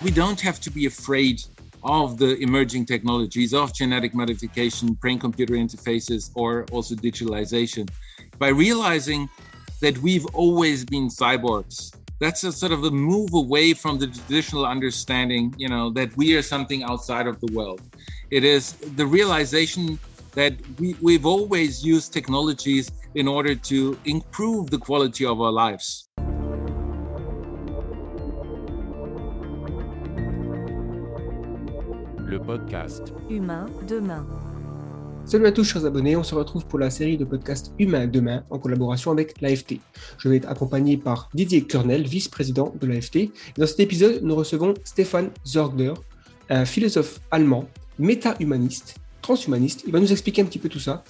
We don't have to be afraid of the emerging technologies of genetic modification, brain computer interfaces, or also digitalization by realizing that we've always been cyborgs. That's a sort of a move away from the traditional understanding, you know, that we are something outside of the world. It is the realization that we, we've always used technologies in order to improve the quality of our lives. Podcast Humain demain. Salut à tous chers abonnés, on se retrouve pour la série de podcasts Humain demain en collaboration avec l'AFT. Je vais être accompagné par Didier Kernel, vice-président de l'AFT. Dans cet épisode, nous recevons Stéphane Zorgler, un philosophe allemand, méta-humaniste, transhumaniste. Il va nous expliquer un petit peu tout ça.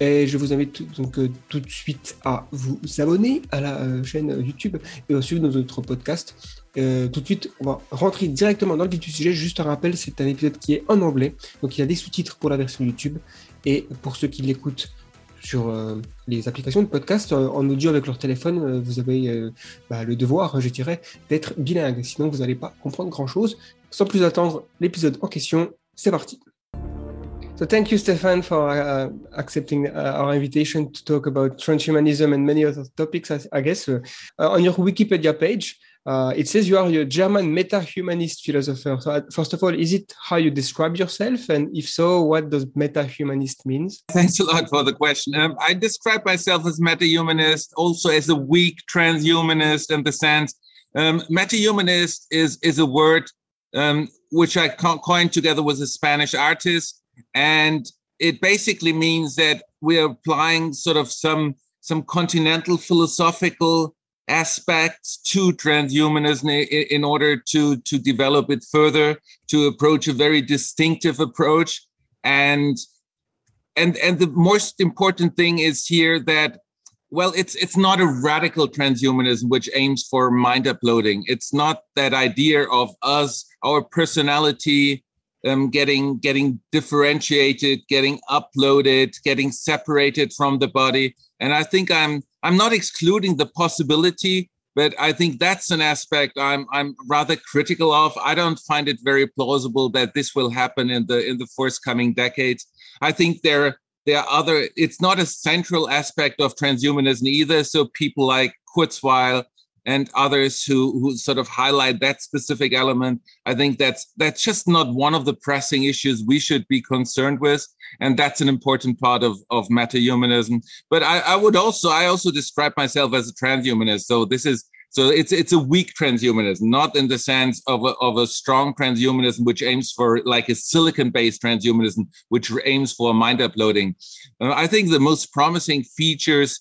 Et je vous invite donc euh, tout de suite à vous abonner à la euh, chaîne YouTube et à suivre nos autres podcasts. Euh, tout de suite, on va rentrer directement dans le vif du sujet. Juste un rappel, c'est un épisode qui est en anglais, donc il y a des sous-titres pour la version YouTube. Et pour ceux qui l'écoutent sur euh, les applications de podcast euh, en audio avec leur téléphone, vous avez bah, le devoir, je dirais, d'être bilingue. Sinon, vous n'allez pas comprendre grand-chose. Sans plus attendre, l'épisode en question, c'est parti. So thank you, Stefan, for uh, accepting uh, our invitation to talk about transhumanism and many other topics. I, I guess uh, on your Wikipedia page, Uh, it says you are a German meta-humanist philosopher. So, uh, first of all, is it how you describe yourself? And if so, what does meta-humanist means? Thanks a lot for the question. Um, I describe myself as meta-humanist, also as a weak transhumanist in the sense um, meta-humanist is is a word um, which I coined together with a Spanish artist, and it basically means that we're applying sort of some some continental philosophical aspects to transhumanism in order to to develop it further to approach a very distinctive approach. And and and the most important thing is here that well it's it's not a radical transhumanism which aims for mind uploading. It's not that idea of us our personality um, getting getting differentiated getting uploaded getting separated from the body. And i think i'm I'm not excluding the possibility, but I think that's an aspect I'm I'm rather critical of. I don't find it very plausible that this will happen in the in the forthcoming decades. I think there there are other. It's not a central aspect of transhumanism either. So people like Kurzweil and others who who sort of highlight that specific element i think that's that's just not one of the pressing issues we should be concerned with and that's an important part of of meta-humanism but i i would also i also describe myself as a transhumanist so this is so it's it's a weak transhumanism, not in the sense of a, of a strong transhumanism, which aims for like a silicon-based transhumanism, which aims for mind uploading. Uh, I think the most promising features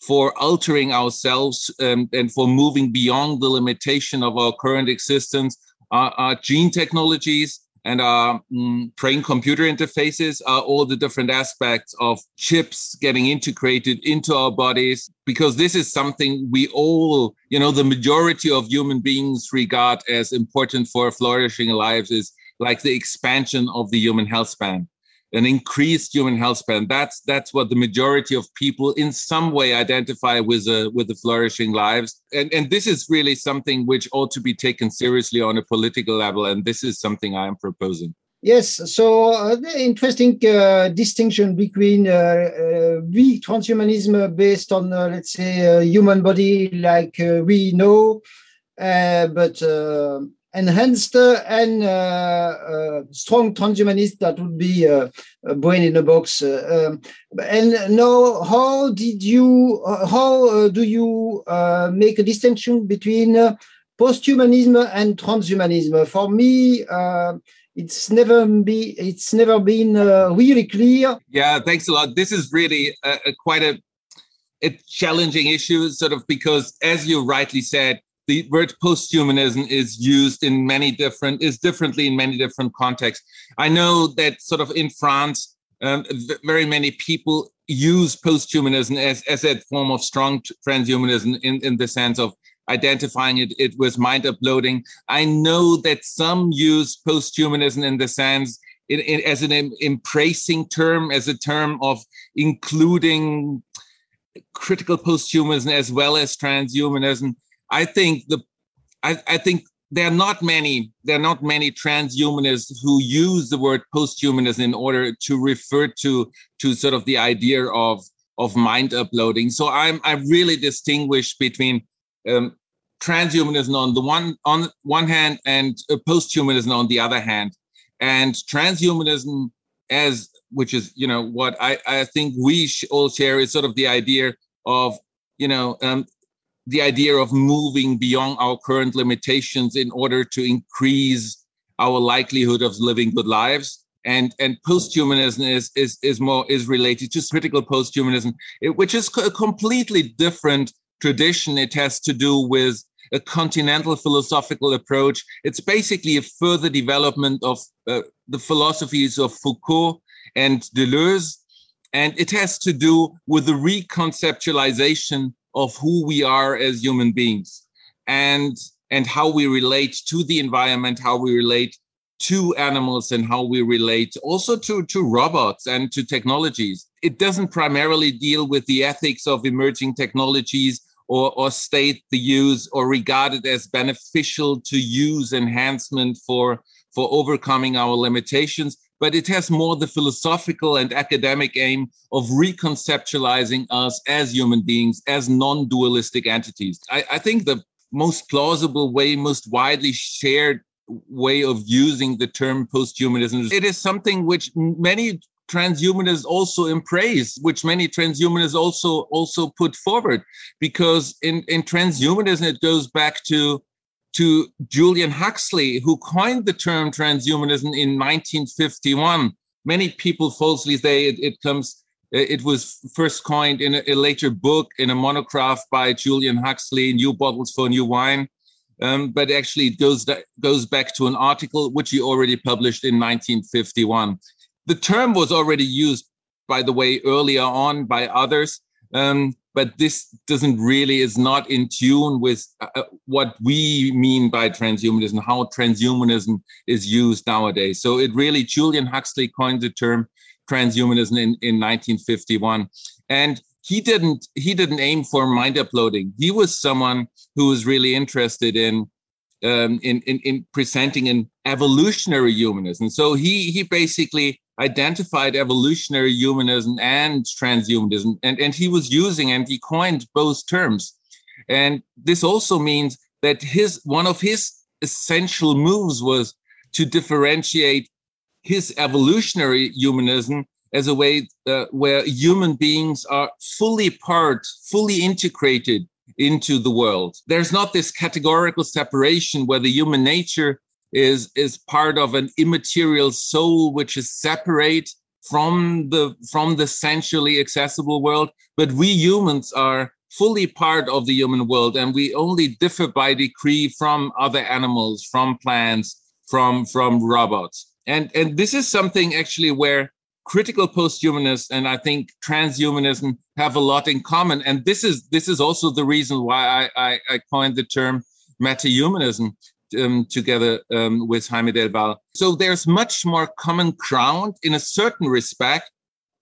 for altering ourselves um, and for moving beyond the limitation of our current existence. Are, are gene technologies and our mm, brain computer interfaces are all the different aspects of chips getting integrated into our bodies because this is something we all you know the majority of human beings regard as important for flourishing lives is like the expansion of the human health span an increased human health span. That's that's what the majority of people in some way identify with a with the flourishing lives. And and this is really something which ought to be taken seriously on a political level. And this is something I am proposing. Yes, so uh, the interesting uh, distinction between uh, uh weak transhumanism based on, uh, let's say, human body like uh, we know, but enhanced and uh, uh, strong transhumanist that would be uh, a brain in a box. Um, and now, how did you, how do you make a distinction between posthumanism and transhumanism? For me, it's never be it's never been uh, really clear yeah thanks a lot this is really a, a quite a, a challenging issue sort of because as you rightly said the word posthumanism is used in many different is differently in many different contexts. I know that sort of in france um, very many people use posthumanism as, as a form of strong transhumanism in, in the sense of identifying it, it was mind uploading. I know that some use posthumanism in the sense it, it, as an embracing term as a term of including critical posthumanism as well as transhumanism I think the I, I think there are not many there are not many transhumanists who use the word posthumanism in order to refer to to sort of the idea of of mind uploading. So I'm I really distinguish between um, transhumanism on the one on one hand and uh, posthumanism on the other hand, and transhumanism as which is you know what I I think we all share is sort of the idea of you know um, the idea of moving beyond our current limitations in order to increase our likelihood of living good lives. And and posthumanism is is is more is related to critical posthumanism which is a completely different tradition. It has to do with a continental philosophical approach. It's basically a further development of uh, the philosophies of foucault and deleuze. And it has to do with the reconceptualization of who we are as human beings and and how we relate to the environment how we relate to animals and how we relate also to to robots and to technologies. It doesn't primarily deal with the ethics of emerging technologies or, or state the use or regard it as beneficial to use enhancement for for overcoming our limitations but it has more the philosophical and academic aim of reconceptualizing us as human beings, as non dualistic entities. I, I, think the most plausible way, most widely shared way of using the term posthumanism, it is something which many transhumanists also embrace, which many transhumanists also also put forward, because in, in transhumanism it goes back to to Julian Huxley, who coined the term transhumanism in 1951. Many people falsely say it, it comes, it was first coined in a, a, later book, in a monograph by Julian Huxley, New Bottles for New Wine. Um, but actually, it goes, goes back to an article which he already published in 1951. The term was already used, by the way, earlier on by others. Um, but this doesn't really is not in tune with uh, uh, what we mean by transhumanism how transhumanism is used nowadays. So it really julian huxley coined the term transhumanism in, in 1951 and he didn't he didn't aim for mind uploading. He was someone who was really interested in um, in, in, in presenting an evolutionary humanism. So he he basically identified evolutionary humanism and transhumanism, and, and he was using and he coined both terms. And this also means that his one of his essential moves was to differentiate his evolutionary humanism as a way uh, where human beings are fully part, fully integrated into the world. There's not this categorical separation where the human nature is is part of an immaterial soul which is separate from the from the sensually accessible world. But we humans are fully part of the human world and we only differ by degree from other animals from plants from from robots. And and this is something actually where critical posthumanists and i think transhumanism have a lot in common. And this is this is also the reason why i i, I coined the term metahumanism um, together um, with Jaime Del Val. So there's much more common ground in a certain respect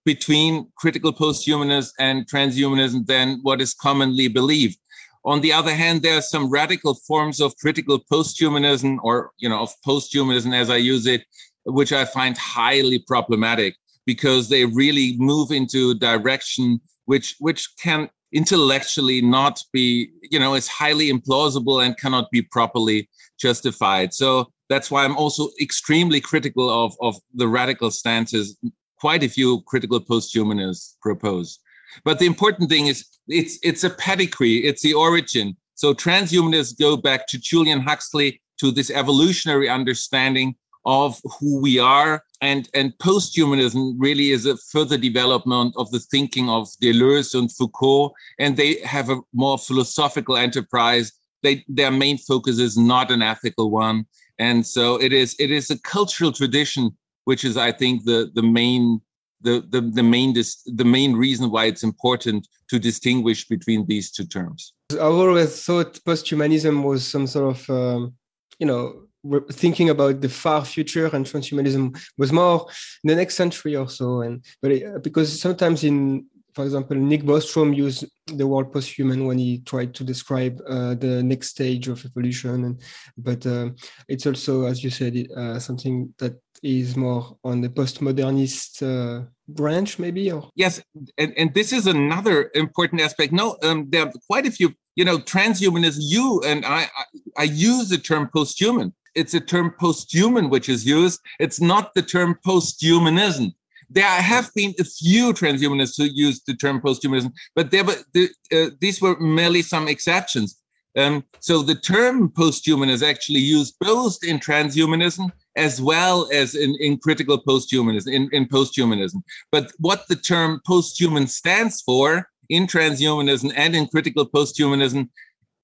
between critical posthumanism and transhumanism than what is commonly believed. On the other hand, there are some radical forms of critical posthumanism or, you know, of posthumanism as I use it, which I find highly problematic because they really move into a direction which which can intellectually not be, you know, is highly implausible and cannot be properly justified. So that's why I'm also extremely critical of, of the radical stances quite a few critical posthumanists propose. But the important thing is it's it's a pedigree, it's the origin. So transhumanists go back to Julian Huxley, to this evolutionary understanding of who we are. And, and posthumanism really is a further development of the thinking of Deleuze and Foucault. And they have a more philosophical enterprise they their main focus is not an ethical one and so it is it is a cultural tradition which is i think the the main the the, the main dis, the main reason why it's important to distinguish between these two terms i've always thought posthumanism was some sort of um, you know thinking about the far future and transhumanism was more the next century or so and but it, because sometimes in for example, Nick Bostrom used the word post-human when he tried to describe uh, the next stage of evolution. And, but uh, it's also, as you said, uh, something that is more on the postmodernist uh, branch, maybe. Or yes, and, and this is another important aspect. No, um, there are quite a few. You know, transhumanism. You and I, I, I use the term post-human. It's a term post-human which is used. It's not the term post-humanism there have been a few transhumanists who used the term posthumanism, but there were the, uh, these were merely some exceptions. Um, so the term posthuman is actually used both in transhumanism as well as in, in critical posthumanism, in, in posthumanism. But what the term posthuman stands for in transhumanism and in critical posthumanism,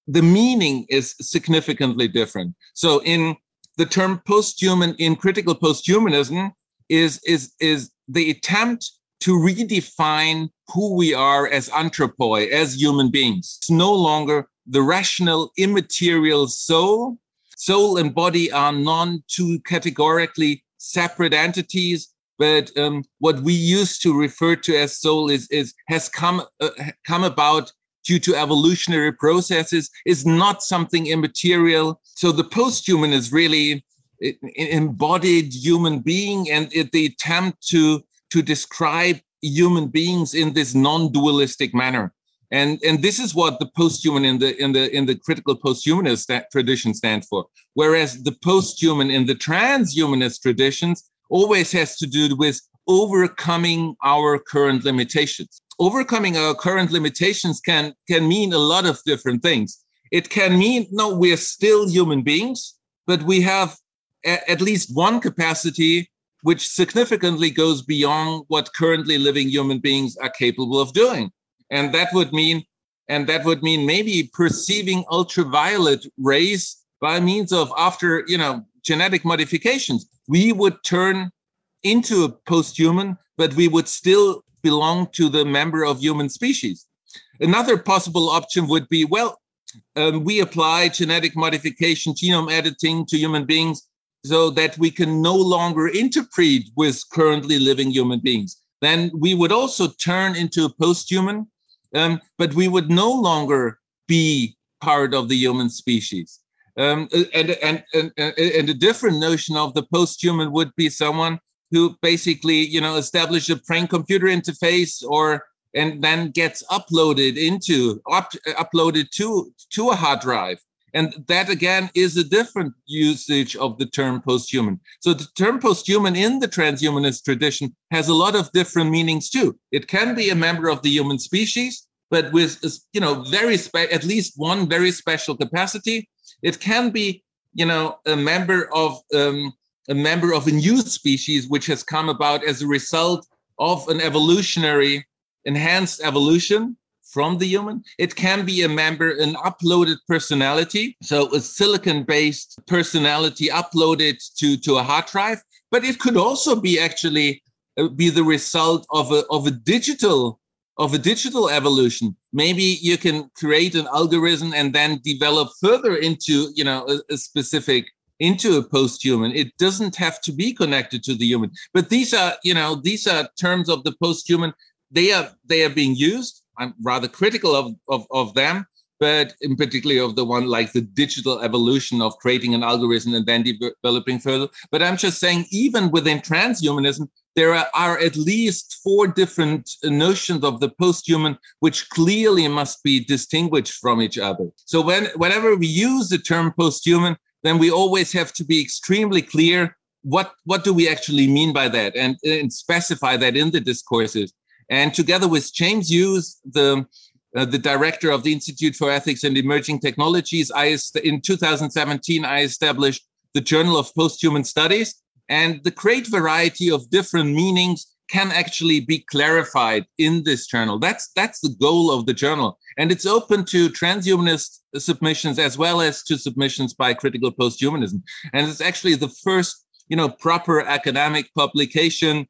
the meaning is significantly different. So in the term posthuman in critical posthumanism is is is the attempt to redefine who we are as anthropoi, as human beings. It's no longer the rational, immaterial soul. Soul and body are non two categorically separate entities, but um, what we used to refer to as soul is, is has come uh, come about due to evolutionary processes, is not something immaterial. So the post-human is really embodied human being and the attempt to to describe human beings in this non-dualistic manner and and this is what the post-human in the in the in the critical post-humanist tradition stands for whereas the post-human in the transhumanist traditions always has to do with overcoming our current limitations overcoming our current limitations can can mean a lot of different things it can mean no we're still human beings but we have at least one capacity which significantly goes beyond what currently living human beings are capable of doing. And that would mean, and that would mean maybe perceiving ultraviolet rays by means of after, you know, genetic modifications. We would turn into a post-human, but we would still belong to the member of human species. Another possible option would be, well, um, we apply genetic modification, genome editing to human beings so that we can no longer interpret with currently living human beings. Then we would also turn into a post-human, um, but we would no longer be part of the human species. Um, and, and, and, and a different notion of the post-human would be someone who basically, you know, established a brain-computer interface or and then gets uploaded into up, uploaded to to a hard drive and that again is a different usage of the term posthuman. So the term posthuman in the transhumanist tradition has a lot of different meanings too. It can be a member of the human species, but with you know very spe- at least one very special capacity. It can be you know a member of um, a member of a new species which has come about as a result of an evolutionary enhanced evolution from the human. It can be a member, an uploaded personality, so a silicon-based personality uploaded to, to a hard drive. But it could also be actually uh, be the result of a of a digital of a digital evolution. Maybe you can create an algorithm and then develop further into you know a, a specific into a post-human. It doesn't have to be connected to the human. But these are you know these are terms of the post-human. They are they are being used I'm rather critical of, of, of them, but in particular of the one like the digital evolution of creating an algorithm and then developing further. But I'm just saying, even within transhumanism, there are, at least four different notions of the post-human which clearly must be distinguished from each other. So when whenever we use the term post-human, then we always have to be extremely clear what what do we actually mean by that and, and specify that in the discourses and together with James Hughes, the uh, the director of the Institute for Ethics and Emerging Technologies, I in 2017 I established the Journal of Posthuman Studies, and the great variety of different meanings can actually be clarified in this journal. That's that's the goal of the journal, and it's open to transhumanist submissions as well as to submissions by critical posthumanism. And it's actually the first, you know, proper academic publication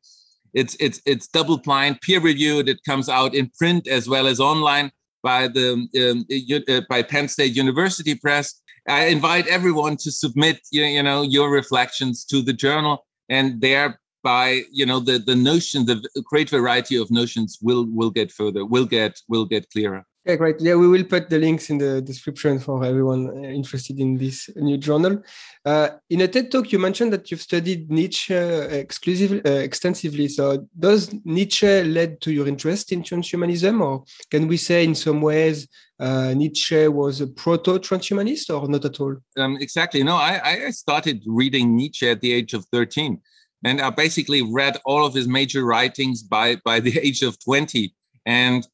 it's it's it's double blind, peer reviewed. It comes out in print as well as online by the um, uh, by Penn State University Press. I invite everyone to submit you, you know your reflections to the journal, and thereby you know the the notion the great variety of notions will will get further will get will get clearer Okay, great. Yeah, we will put the links in the description for everyone uh, interested in this new journal. Uh, in a TED talk, you mentioned that you've studied Nietzsche exclusively, uh, extensively. So, does Nietzsche led to your interest in transhumanism, or can we say in some ways uh, Nietzsche was a proto-transhumanist, or not at all? Um, exactly. No, I, I started reading Nietzsche at the age of thirteen, and I basically read all of his major writings by by the age of twenty, and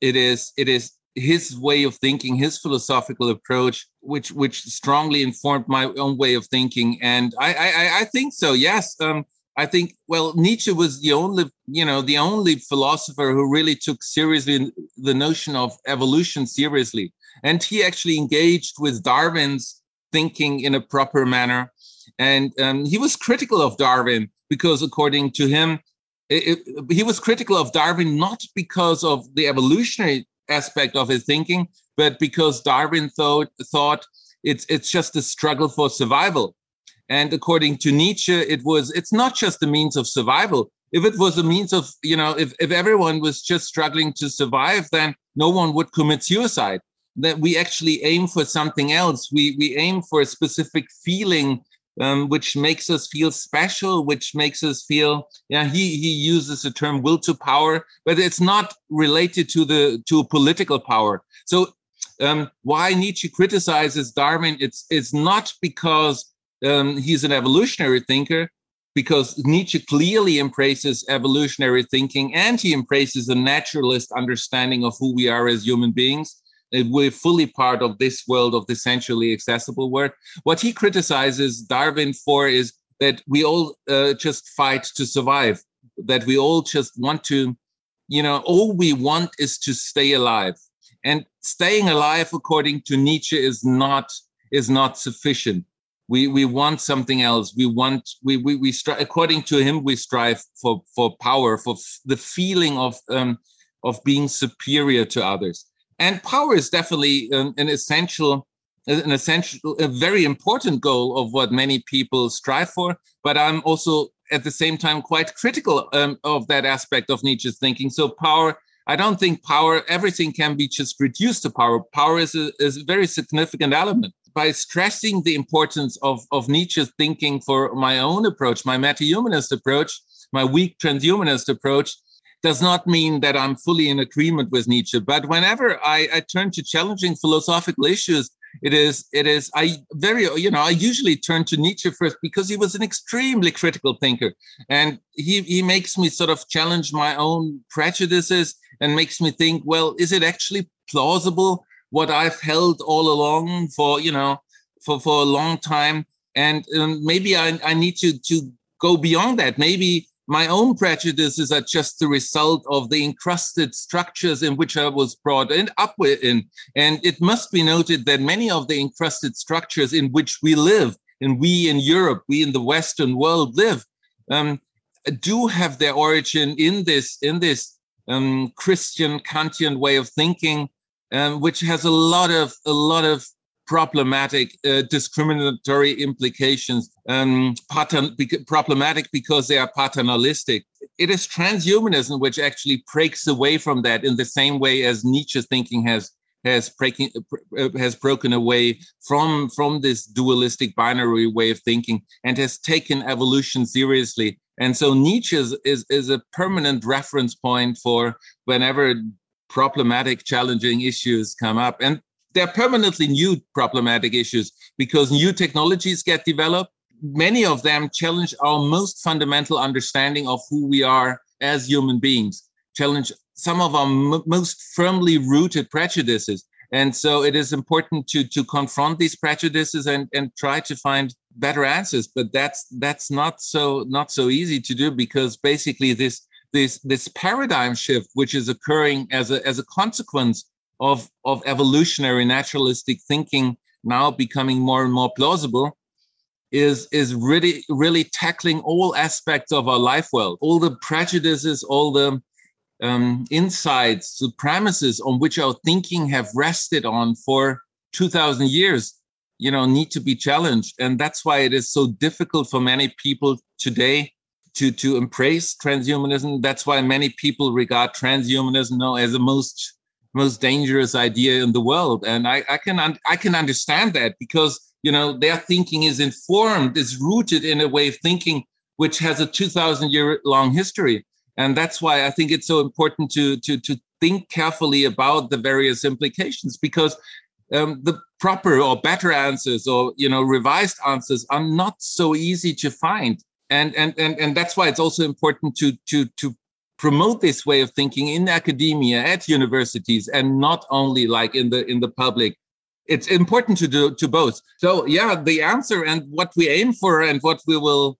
it is it is his way of thinking his philosophical approach which which strongly informed my own way of thinking. And i i, I think so yes. Um, i think well nietzsche was the only you know the only philosopher who really took seriously the notion of evolution seriously. And he actually engaged with darwin's thinking in a proper manner. And um, he was critical of darwin because according to him it, it, he was critical of Darwin not because of the evolutionary aspect of his thinking, but because Darwin thought thought it's it's just a struggle for survival. And according to Nietzsche, it was it's not just a means of survival. If it was a means of, you know, if, if everyone was just struggling to survive, then no one would commit suicide. That we actually aim for something else. We we aim for a specific feeling um, which makes us feel special, which makes us feel. Yeah, he he uses the term "will to power," but it's not related to the to political power. So um, why Nietzsche criticizes Darwin? It's it's not because um, he's an evolutionary thinker, because Nietzsche clearly embraces evolutionary thinking and he embraces a naturalist understanding of who we are as human beings we're fully part of this world of the sensually accessible world. What he criticizes Darwin for is that we all uh, just fight to survive, that we all just want to, you know, all we want is to stay alive. And staying alive, according to Nietzsche, is not is not sufficient. We we want something else. We want we we, we strive. According to him, we strive for for power, for f- the feeling of um, of being superior to others and power is definitely an, essential an essential a very important goal of what many people strive for. But i'm also at the same time quite critical um, of that aspect of nietzsche's thinking. So power i don't think power everything can be just reduced to power. Power is a, is a very significant element. By stressing the importance of, of nietzsche's thinking for my own approach my meta-humanist approach my weak transhumanist approach does not mean that I'm fully in agreement with Nietzsche. But whenever I, I turn to challenging philosophical issues, it is it is I very you know I usually turn to Nietzsche first because he was an extremely critical thinker, and he he makes me sort of challenge my own prejudices and makes me think, well, is it actually plausible what I've held all along for you know for for a long time, and um, maybe I I need to to go beyond that. Maybe my own prejudices are just the result of the encrusted structures in which I was brought in, up in. And it must be noted that many of the encrusted structures in which we live, and we in Europe, we in the Western world live, um, do have their origin in this in this um, Christian Kantian way of thinking, um, which has a lot of a lot of problematic uh, discriminatory implications, um, patern- problematic because they are paternalistic. It is transhumanism which actually breaks away from that in the same way as Nietzsche's thinking has has breaking uh, has broken away from from this dualistic binary way of thinking and has taken evolution seriously. And so Nietzsche is, is, is a permanent reference point for whenever problematic, challenging issues come up. And they're permanently new problematic issues because new technologies get developed. Many of them challenge our most fundamental understanding of who we are as human beings, challenge some of our m- most firmly rooted prejudices. And so it is important to, to confront these prejudices and, and try to find better answers. But that's that's not so not so easy to do because basically this this this paradigm shift which is occurring as a as a consequence of, of evolutionary naturalistic thinking now becoming more and more plausible is is really really tackling all aspects of our life world all the prejudices all the um, insights the premises on which our thinking have rested on for 2000 years you know need to be challenged and that's why it is so difficult for many people today to to embrace transhumanism. That's why many people regard transhumanism know, as the most most dangerous idea in the world, and I, I can I can understand that because you know their thinking is informed, is rooted in a way of thinking which has a two thousand year long history, and that's why I think it's so important to to to think carefully about the various implications because um, the proper or better answers or you know revised answers are not so easy to find. And and and, and that's why it's also important to to to promote this way of thinking in academia at universities and not only like in the in the public. It's important to do to both. So yeah the answer and what we aim for and what we will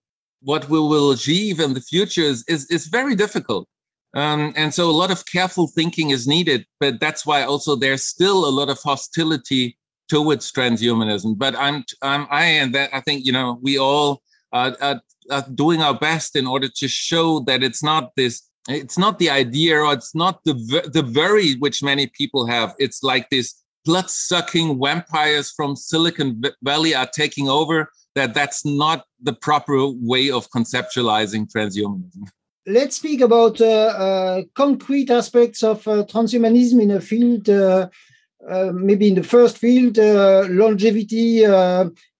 what we will achieve in the future is is, is very difficult. Um, and so a lot of careful thinking is needed but that's why also there's still a lot of hostility towards transhumanism. But i'm, I'm i and that i think you know we all uh, are, are doing our best in order to show that it's not this it's not the idea or it's not the the very which many people have. It's like this blood sucking vampires from silicon valley are taking over that that's not the proper way of conceptualizing transhumanism. Let's speak about uh, uh, concrete aspects of uh, transhumanism in a field uh, uh, maybe in the first field uh, longevity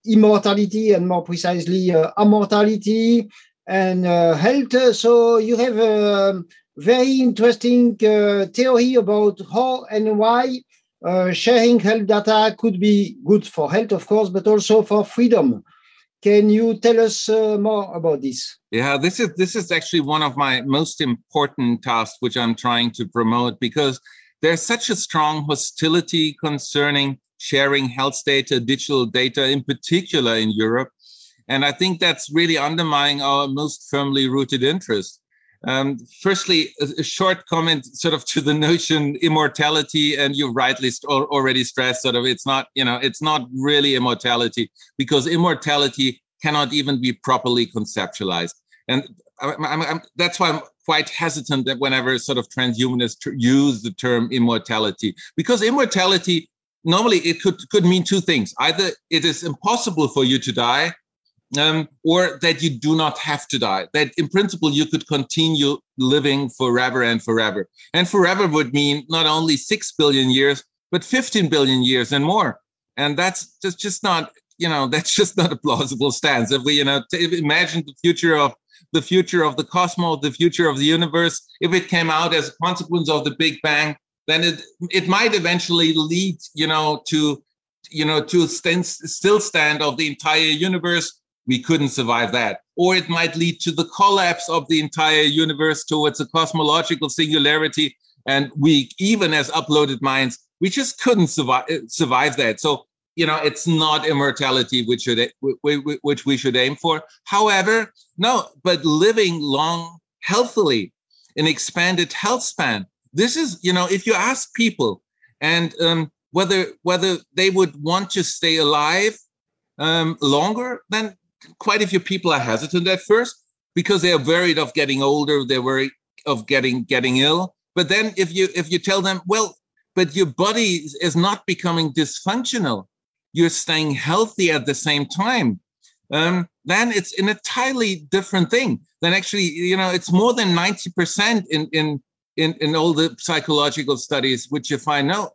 immortality and more precisely immortality and uh, health. So you have a very interesting uh, theory about how and why uh, sharing health data could be good for health, of course, but also for freedom. Can you tell us uh, more about this? Yeah, this is this is actually one of my most important tasks, which I'm trying to promote because there's such a strong hostility concerning sharing health data, digital data, in particular in Europe. And I think that's really undermining our most firmly rooted interest. Um, firstly, a, a, short comment sort of to the notion immortality, and you rightly st- already stressed sort of it's not, you know, it's not really immortality because immortality cannot even be properly conceptualized. And I'm, I'm, I'm, that's why I'm quite hesitant that whenever sort of transhumanists use the term immortality, because immortality normally it could could mean two things: either it is impossible for you to die, um, or that you do not have to die. That in principle you could continue living forever and forever. And forever would mean not only six billion years, but 15 billion years and more. And that's just just not you know that's just not a plausible stance. If we you know imagine the future of the future of the cosmos, the future of the universe, if it came out as a consequence of the Big Bang, then it it might eventually lead you know to you know to stand, still stand of the entire universe we couldn't survive that. Or it might lead to the collapse of the entire universe towards a cosmological singularity. And we, even as uploaded minds, we just couldn't survive, survive that. So, you know, it's not immortality which, should, which we should aim for. However, no, but living long, healthily, an expanded health span. This is, you know, if you ask people and um, whether whether they would want to stay alive um, longer, then quite a few people are hesitant at first because they are worried of getting older they're worried of getting getting ill. But then if you if you tell them well but your body is not becoming dysfunctional. You're staying healthy at the same time um, then it's an entirely different thing then actually you know it's more than 90% in in in, in all the psychological studies which you find no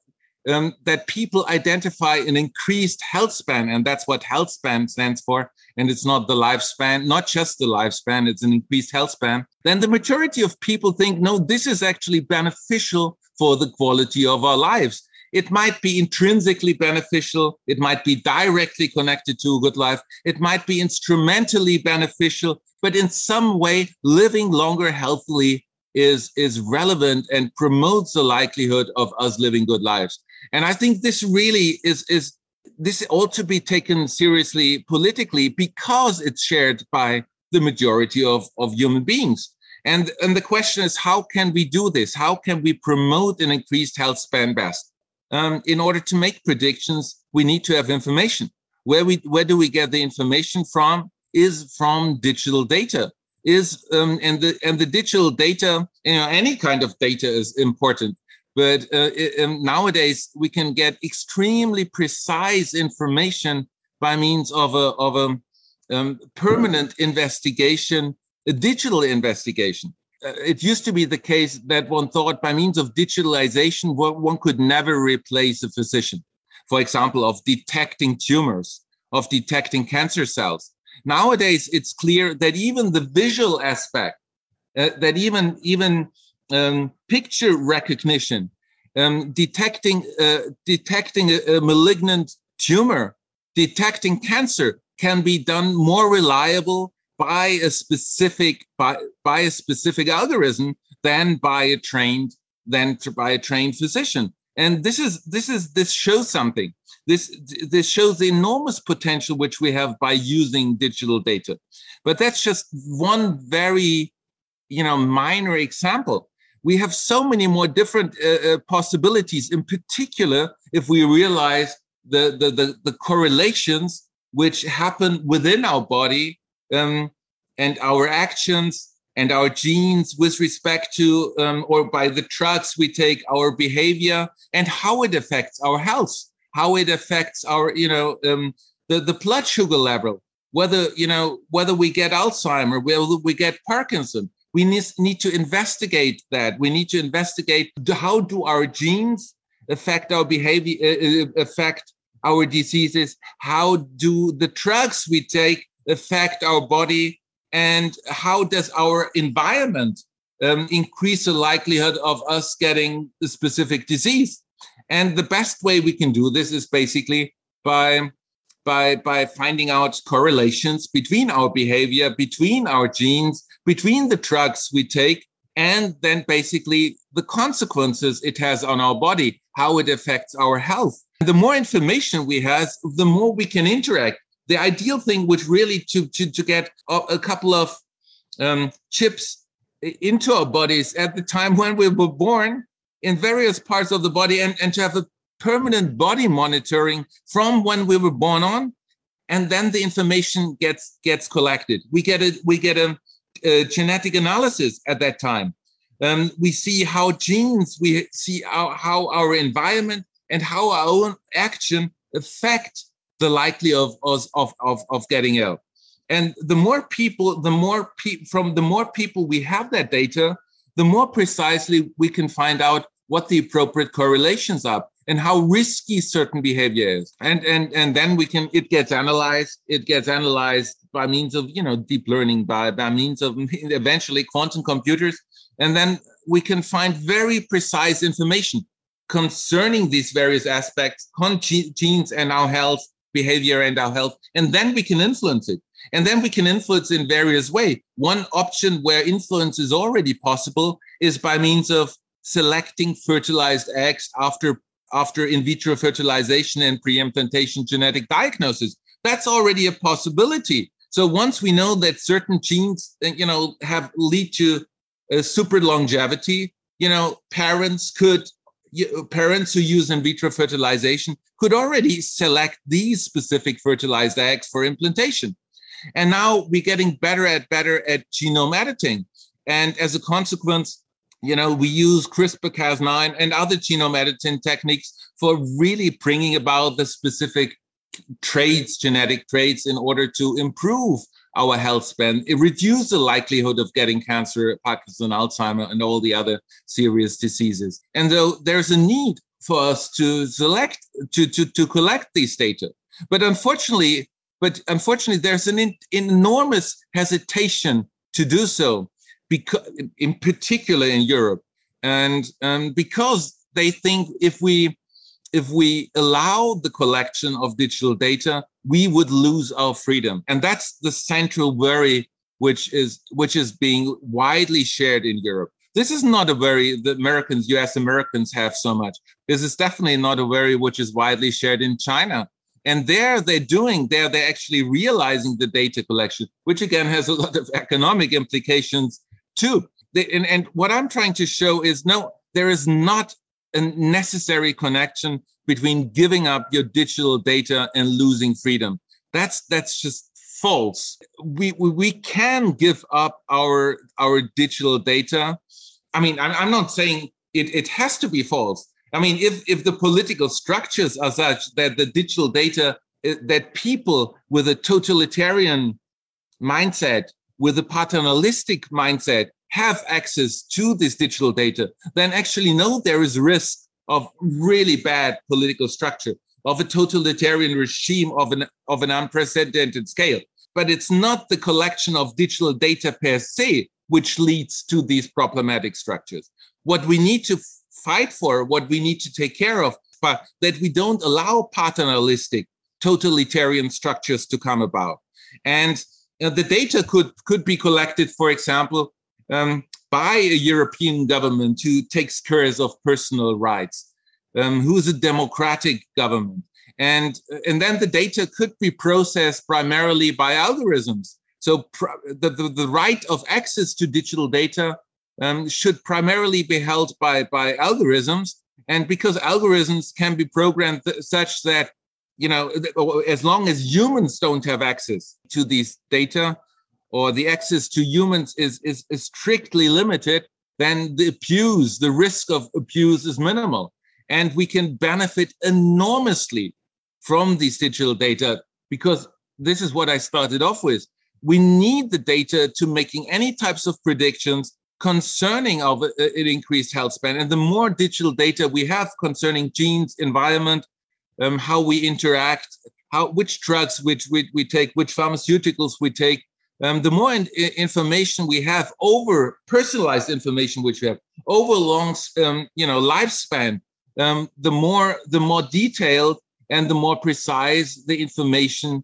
um, that people identify an increased health span, and that's what health span stands for. And it's not the lifespan, not just the lifespan, it's an increased health span. Then the majority of people think, no, this is actually beneficial for the quality of our lives. It might be intrinsically beneficial. It might be directly connected to a good life. It might be instrumentally beneficial, but in some way, living longer healthily is, is relevant and promotes the likelihood of us living good lives. And I think this really is is this ought to be taken seriously politically because it's shared by the majority of, of human beings. And, and the question is, how can we do this? How can we promote an increased health span best? Um, in order to make predictions, we need to have information. Where we where do we get the information from? Is from digital data. Is um, and the and the digital data, you know, any kind of data is important. But uh, it, um, nowadays, we can get extremely precise information by means of a, of a um, permanent investigation a digital investigation. Uh, it used to be the case that one thought by means of digitalization, one could never replace a physician. For example, of detecting tumors, of detecting cancer cells. Nowadays, it's clear that even the visual aspect, uh, that even even um, picture recognition, um, detecting uh, detecting a, a malignant tumor, detecting cancer can be done more reliable by a specific by, by a specific algorithm than by a trained than by a trained physician. And this is this is this shows something. This this shows the enormous potential which we have by using digital data. But that's just one very you know minor example we have so many more different uh, uh, possibilities in particular if we realize the, the the the correlations which happen within our body um, and our actions and our genes with respect to um, or by the drugs we take our behavior and how it affects our health how it affects our you know um, the, the blood sugar level whether you know whether we get alzheimer whether we get parkinson we need, to investigate that we need to investigate how do our genes affect our behavior uh, uh affect our diseases? How do the drugs we take affect our body? And how does our environment um, increase the likelihood of us getting a specific disease? And the best way we can do this is basically by by by finding out correlations between our behavior, between our genes, between the drugs we take, and then basically the consequences it has on our body, how it affects our health. The more information we have, the more we can interact. The ideal thing would really to, to, to get a, couple of um, chips into our bodies at the time when we were born in various parts of the body and, and to have a permanent body monitoring from when we were born on and then the information gets gets collected we get it we get a, a genetic analysis at that time um, we see how genes we see how, how our environment and how our own action affect the likelihood of, of, of, of getting ill. And the more people, the more pe- from the more people we have that data, the more precisely we can find out what the appropriate correlations are and how risky certain behavior is. And and and then we can it gets analyzed, it gets analyzed by means of you know deep learning, by by means of eventually quantum computers, and then we can find very precise information concerning these various aspects, genes and our health, behavior and our health, and then we can influence it. And then we can influence in various ways. One option where influence is already possible is by means of selecting fertilized eggs after after in vitro fertilization and pre-implantation genetic diagnosis. That's already a possibility. So once we know that certain genes, eh, you know, have lead to a super longevity, you know, parents could uh, parents who use in vitro fertilization could already select these specific fertilized eggs for implantation. And now we're getting better at better at genome editing. And as a consequence, you know, we use CRISPR-Cas9 and other genome editing techniques for really bringing about the specific traits, genetic traits, in order to improve our health span, it reduces the likelihood of getting cancer, Parkinson, Alzheimer, and all the other serious diseases. And though there's a need for us to select, to, to, to collect these data. But unfortunately, but unfortunately, there's an in, enormous hesitation to do so, because, in particular in Europe, and um, because they think if we if we allow the collection of digital data, we would lose our freedom. And that's the central worry which is which is being widely shared in Europe. This is not a worry that Americans, US Americans have so much. This is definitely not a worry which is widely shared in China. And there they're doing, there they're actually realizing the data collection, which again has a lot of economic implications too. They, and, and what I'm trying to show is no, there is not a necessary connection between giving up your digital data and losing freedom. That's that's just false. We we, we can give up our our digital data. I mean, I'm, I'm not saying it, it has to be false. I mean, if if the political structures are such that the digital data eh, that people with a totalitarian mindset with a paternalistic mindset have access to this digital data, then actually know there is risk of really bad political structure, of a totalitarian regime of an, of an unprecedented scale. But it's not the collection of digital data per se which leads to these problematic structures. What we need to fight for, what we need to take care of, but that we don't allow paternalistic totalitarian structures to come about. And uh, the data could could be collected, for example, um, by a European government who takes care of personal rights, um, who's a democratic government, and and then the data could be processed primarily by algorithms. So the, the, the right of access to digital data um, should primarily be held by by algorithms, and because algorithms can be programmed th- such that you know, as long as humans don't have access to these data or the access to humans is, is, is strictly limited, then the abuse, the risk of abuse is minimal. And we can benefit enormously from these digital data because this is what I started off with. We need the data to making any types of predictions concerning of uh, an increased health span. And the more digital data we have concerning genes, environment, um, how we interact, how which drugs which we, we take, which pharmaceuticals we take. Um, the more in, information we have over personalized information which we have over long um, you know lifespan, um, the more the more detailed and the more precise the information,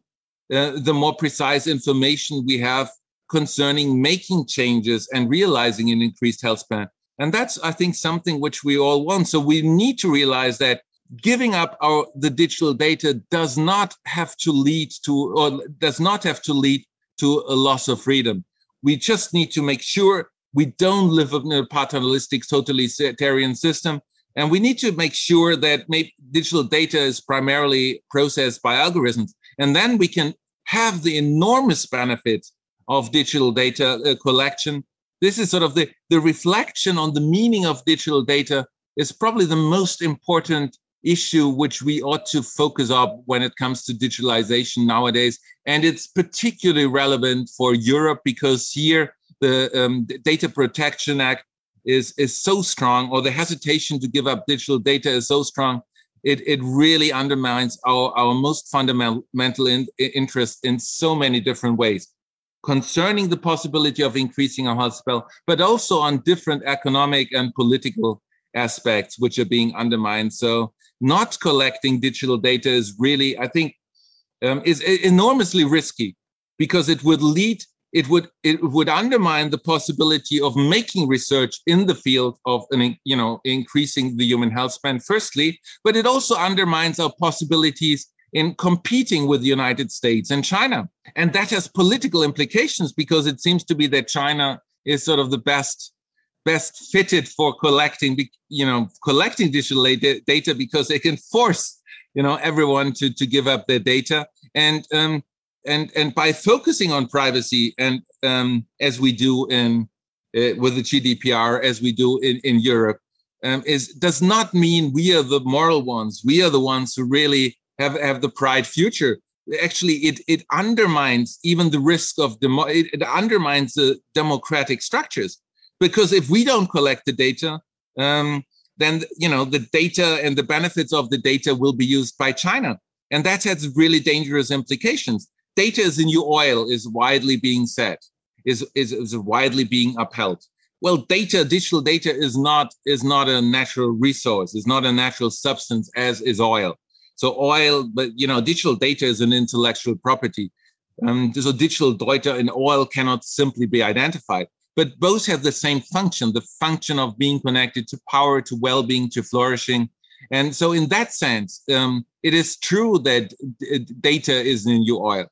uh, the more precise information we have concerning making changes and realizing an increased health span. And that's, I think, something which we all want. So we need to realize that giving up our the digital data does not have to lead to or does not have to lead to a loss of freedom. We just need to make sure we don't live in a paternalistic totalitarian system. And we need to make sure that digital data is primarily processed by algorithms. And then we can have the enormous benefit of digital data uh, collection. This is sort of the, the reflection on the meaning of digital data is probably the most important issue which we ought to focus on when it comes to digitalization nowadays. And it's particularly relevant for Europe because here the um, Data Protection Act is, is so strong, or the hesitation to give up digital data is so strong, it, it really undermines our, our most fundamental in, interest in so many different ways concerning the possibility of increasing our health spell, but also on different economic and political aspects which are being undermined. So not collecting digital data is really, I think, um, is enormously risky because it would lead, it would it would undermine the possibility of making research in the field of an, you know increasing the human health span. Firstly, but it also undermines our possibilities in competing with the United States and China, and that has political implications because it seems to be that China is sort of the best best fitted for collecting, you know, collecting digital data because they can force, you know, everyone to to give up their data. And um, and and by focusing on privacy and um, as we do in uh, with the GDPR, as we do in in Europe, um, is does not mean we are the moral ones. We are the ones who really have have the bright future. Actually, it it undermines even the risk of demo. It, it undermines the democratic structures because if we don't collect the data, um, then you know the data and the benefits of the data will be used by China, and that has really dangerous implications. Data is the new oil, is widely being said, is is, is widely being upheld. Well, data, digital data, is not is not a natural resource, is not a natural substance as is oil. So oil, but you know, digital data is an intellectual property. Um, so digital data and oil cannot simply be identified but both have the same function the function of being connected to power to well-being to flourishing. And so in that sense um, it is true that data is in new oil.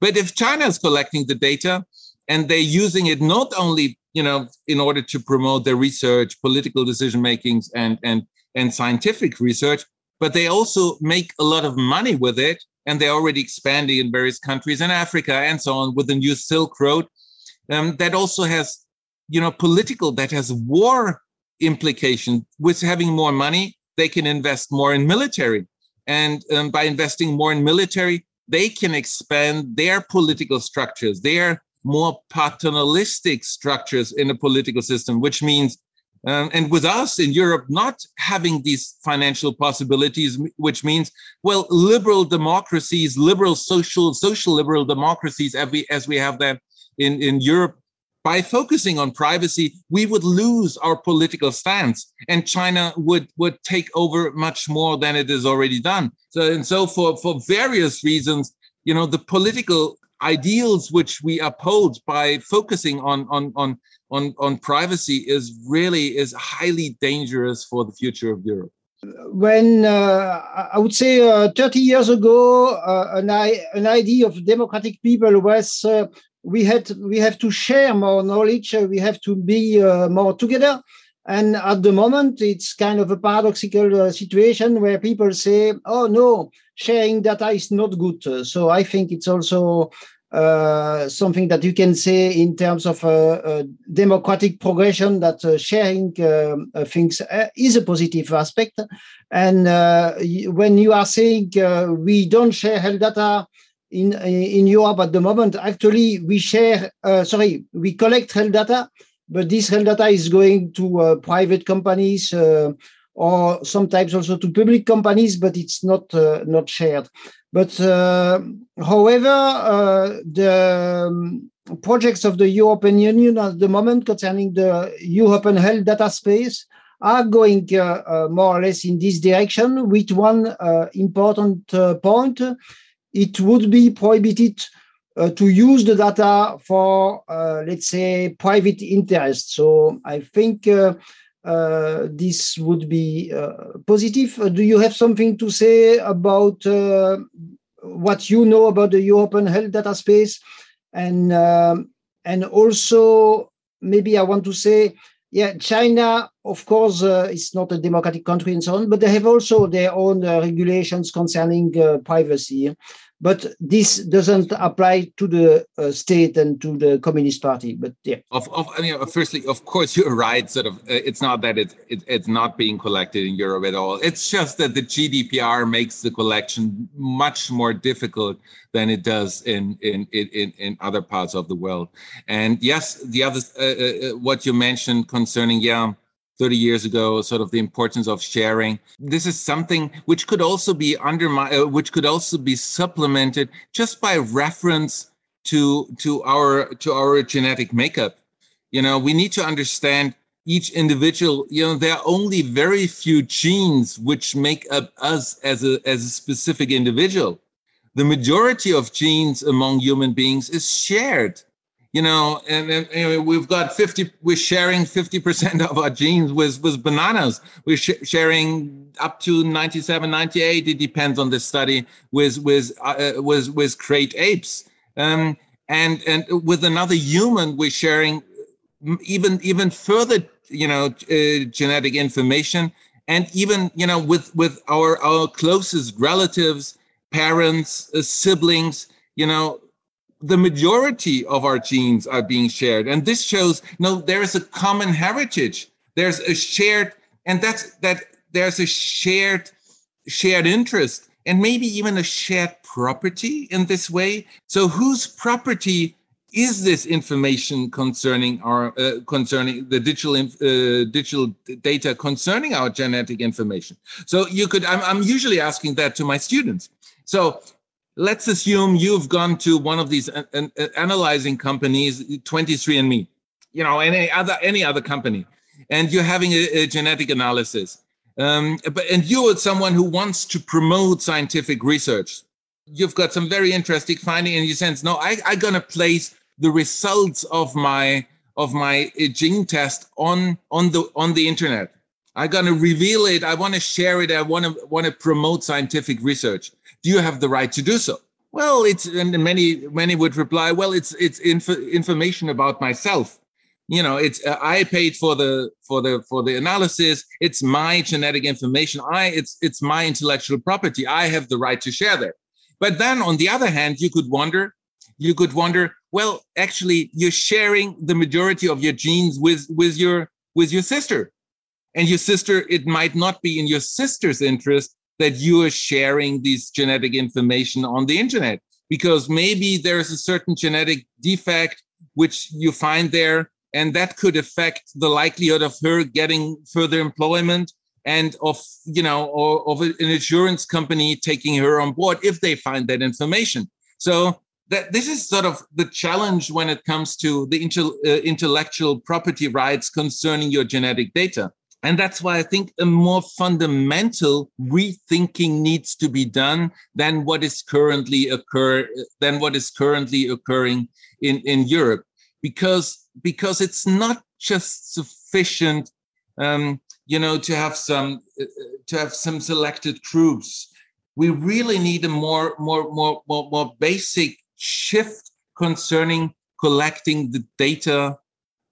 But if china is collecting the data and they're using it not only you know in order to promote their research political decision makings and and and scientific research but they also make a lot of money with it and they're already expanding in various countries in africa and so on with the new silk road um, that also has, you know, political, that has war implication. With having more money, they can invest more in military. And um, by investing more in military, they can expand their political structures, their more paternalistic structures in a political system, which means um, and with us in Europe not having these financial possibilities, which means, well, liberal democracies, liberal social, social liberal democracies, as we, as we have them in, in Europe, by focusing on privacy, we would lose our political stance, and China would would take over much more than it has already done. So and so for for various reasons, you know, the political ideals which we uphold by focusing on on on on, on privacy is really is highly dangerous for the future of Europe. When uh, I would say uh, 30 years ago, uh, an, an idea of democratic people was uh, we had we have to share more knowledge, uh, we have to be uh, more together. And at the moment, it's kind of a paradoxical situation where people say, "Oh no, sharing data is not good." So I think it's also uh, something that you can say in terms of uh, uh, democratic progression that uh, sharing uh, things is a positive aspect. And when you are saying we don't share health data in in Europe at the moment, actually we share. sorry, we collect health data, but this health data is going to private companies or sometimes also to public companies, but it's not not shared. But uh, however, uh, the um, projects of the European Union at the moment concerning the European health data space are going uh, uh more or less in this direction with one uh, important uh, point. It would be prohibited to use the data for, let's say, private interest. So I think uh, this would be uh, positive. Uh, do you have something to say about what you know about the European health data space? And um, and also maybe I want to say, yeah, China, of course, uh, is not a democratic country and so on, but they have also their own uh, regulations concerning uh, privacy but this doesn't apply to the uh, state and to the communist party but yeah. Of, of I mean, firstly of course you're right sort of uh, it's not that it's it, it's not being collected in europe at all. It's just that the gdpr makes the collection much more difficult than it does in in in, in other parts of the world. And yes the other uh, uh, uh what you mentioned concerning yeah 30 years ago sort of the importance of sharing. This is something which could also be undermined uh, which could also be supplemented just by reference to to our to our genetic makeup. You know we need to understand each individual you know there are only very few genes which make up us as a as a specific individual. The majority of genes among human beings is shared you know, and, and, we've got 50, we're sharing 50% of our genes with, with bananas. We're sh- sharing up to 97, 98, it depends on the study, with, with, uh, with, with great apes. Um, and, and with another human, we're sharing even, even further, you know, uh, genetic information. And even, you know, with, with our, our closest relatives, parents, uh, siblings, you know, the majority of our genes are being shared. And this shows no, there is a common heritage. There's a shared, and that's that there's a shared shared interest and maybe even a shared property in this way. So whose property is this information concerning our uh, concerning the digital uh, digital data concerning our genetic information? So you could I'm, I'm usually asking that to my students. So let's assume you've gone to one of these an, an, analyzing companies 23andme you know any other any other company and you're having a, a genetic analysis. Um, but and you're someone who wants to promote scientific research. You've got some very interesting finding and you sense. No I, i'm going to place the results of my of my uh, gene test on on the on the internet. I'm going to reveal it. I want to share it. I want to want to promote scientific research do you have the right to do so? Well, it's and many many would reply, well, it's it's inf- information about myself. You know, it's uh, I paid for the for the for the analysis. It's my genetic information. I it's it's my intellectual property. I have the right to share that. But then on the other hand, you could wonder, you could wonder, well, actually, you're sharing the majority of your genes with with your with your sister, and your sister. It might not be in your sister's interest that you are sharing this genetic information on the internet because maybe there's a certain genetic defect which you find there, and that could affect the likelihood of her getting further employment and of you know or of an insurance company taking her on board if they find that information. So that this is sort of the challenge when it comes to the uh, intellectual property rights concerning your genetic data. And that's why I think a more fundamental rethinking needs to be done than what is currently occur than what is currently occurring in, in Europe, because because it's not just sufficient, um, you know, to have some to have some selected groups. We really need a more more more more, more basic shift concerning collecting the data,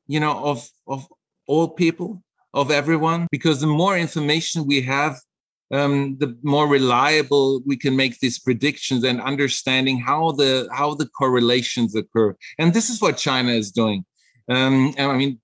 you know, of of all people of everyone because the more information we have um, the more reliable we can make these predictions and understanding how the how the correlations occur. And this is what china is doing. Um, i mean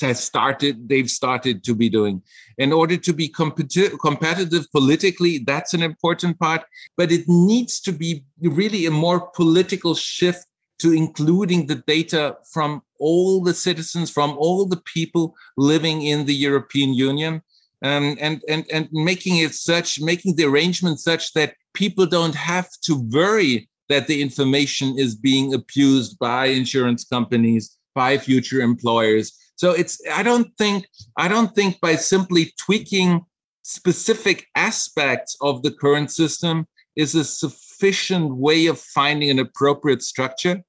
has started they've started to be doing. In order to be competi- competitive politically that's an important part but it needs to be really a more political shift to including the data from all the citizens, from all the people living in the European Union, um, and, and, and making it such, making the arrangement such that people don't have to worry that the information is being abused by insurance companies, by future employers. So it's, I don't think, I don't think by simply tweaking specific aspects of the current system is a sufficient way of finding an appropriate structure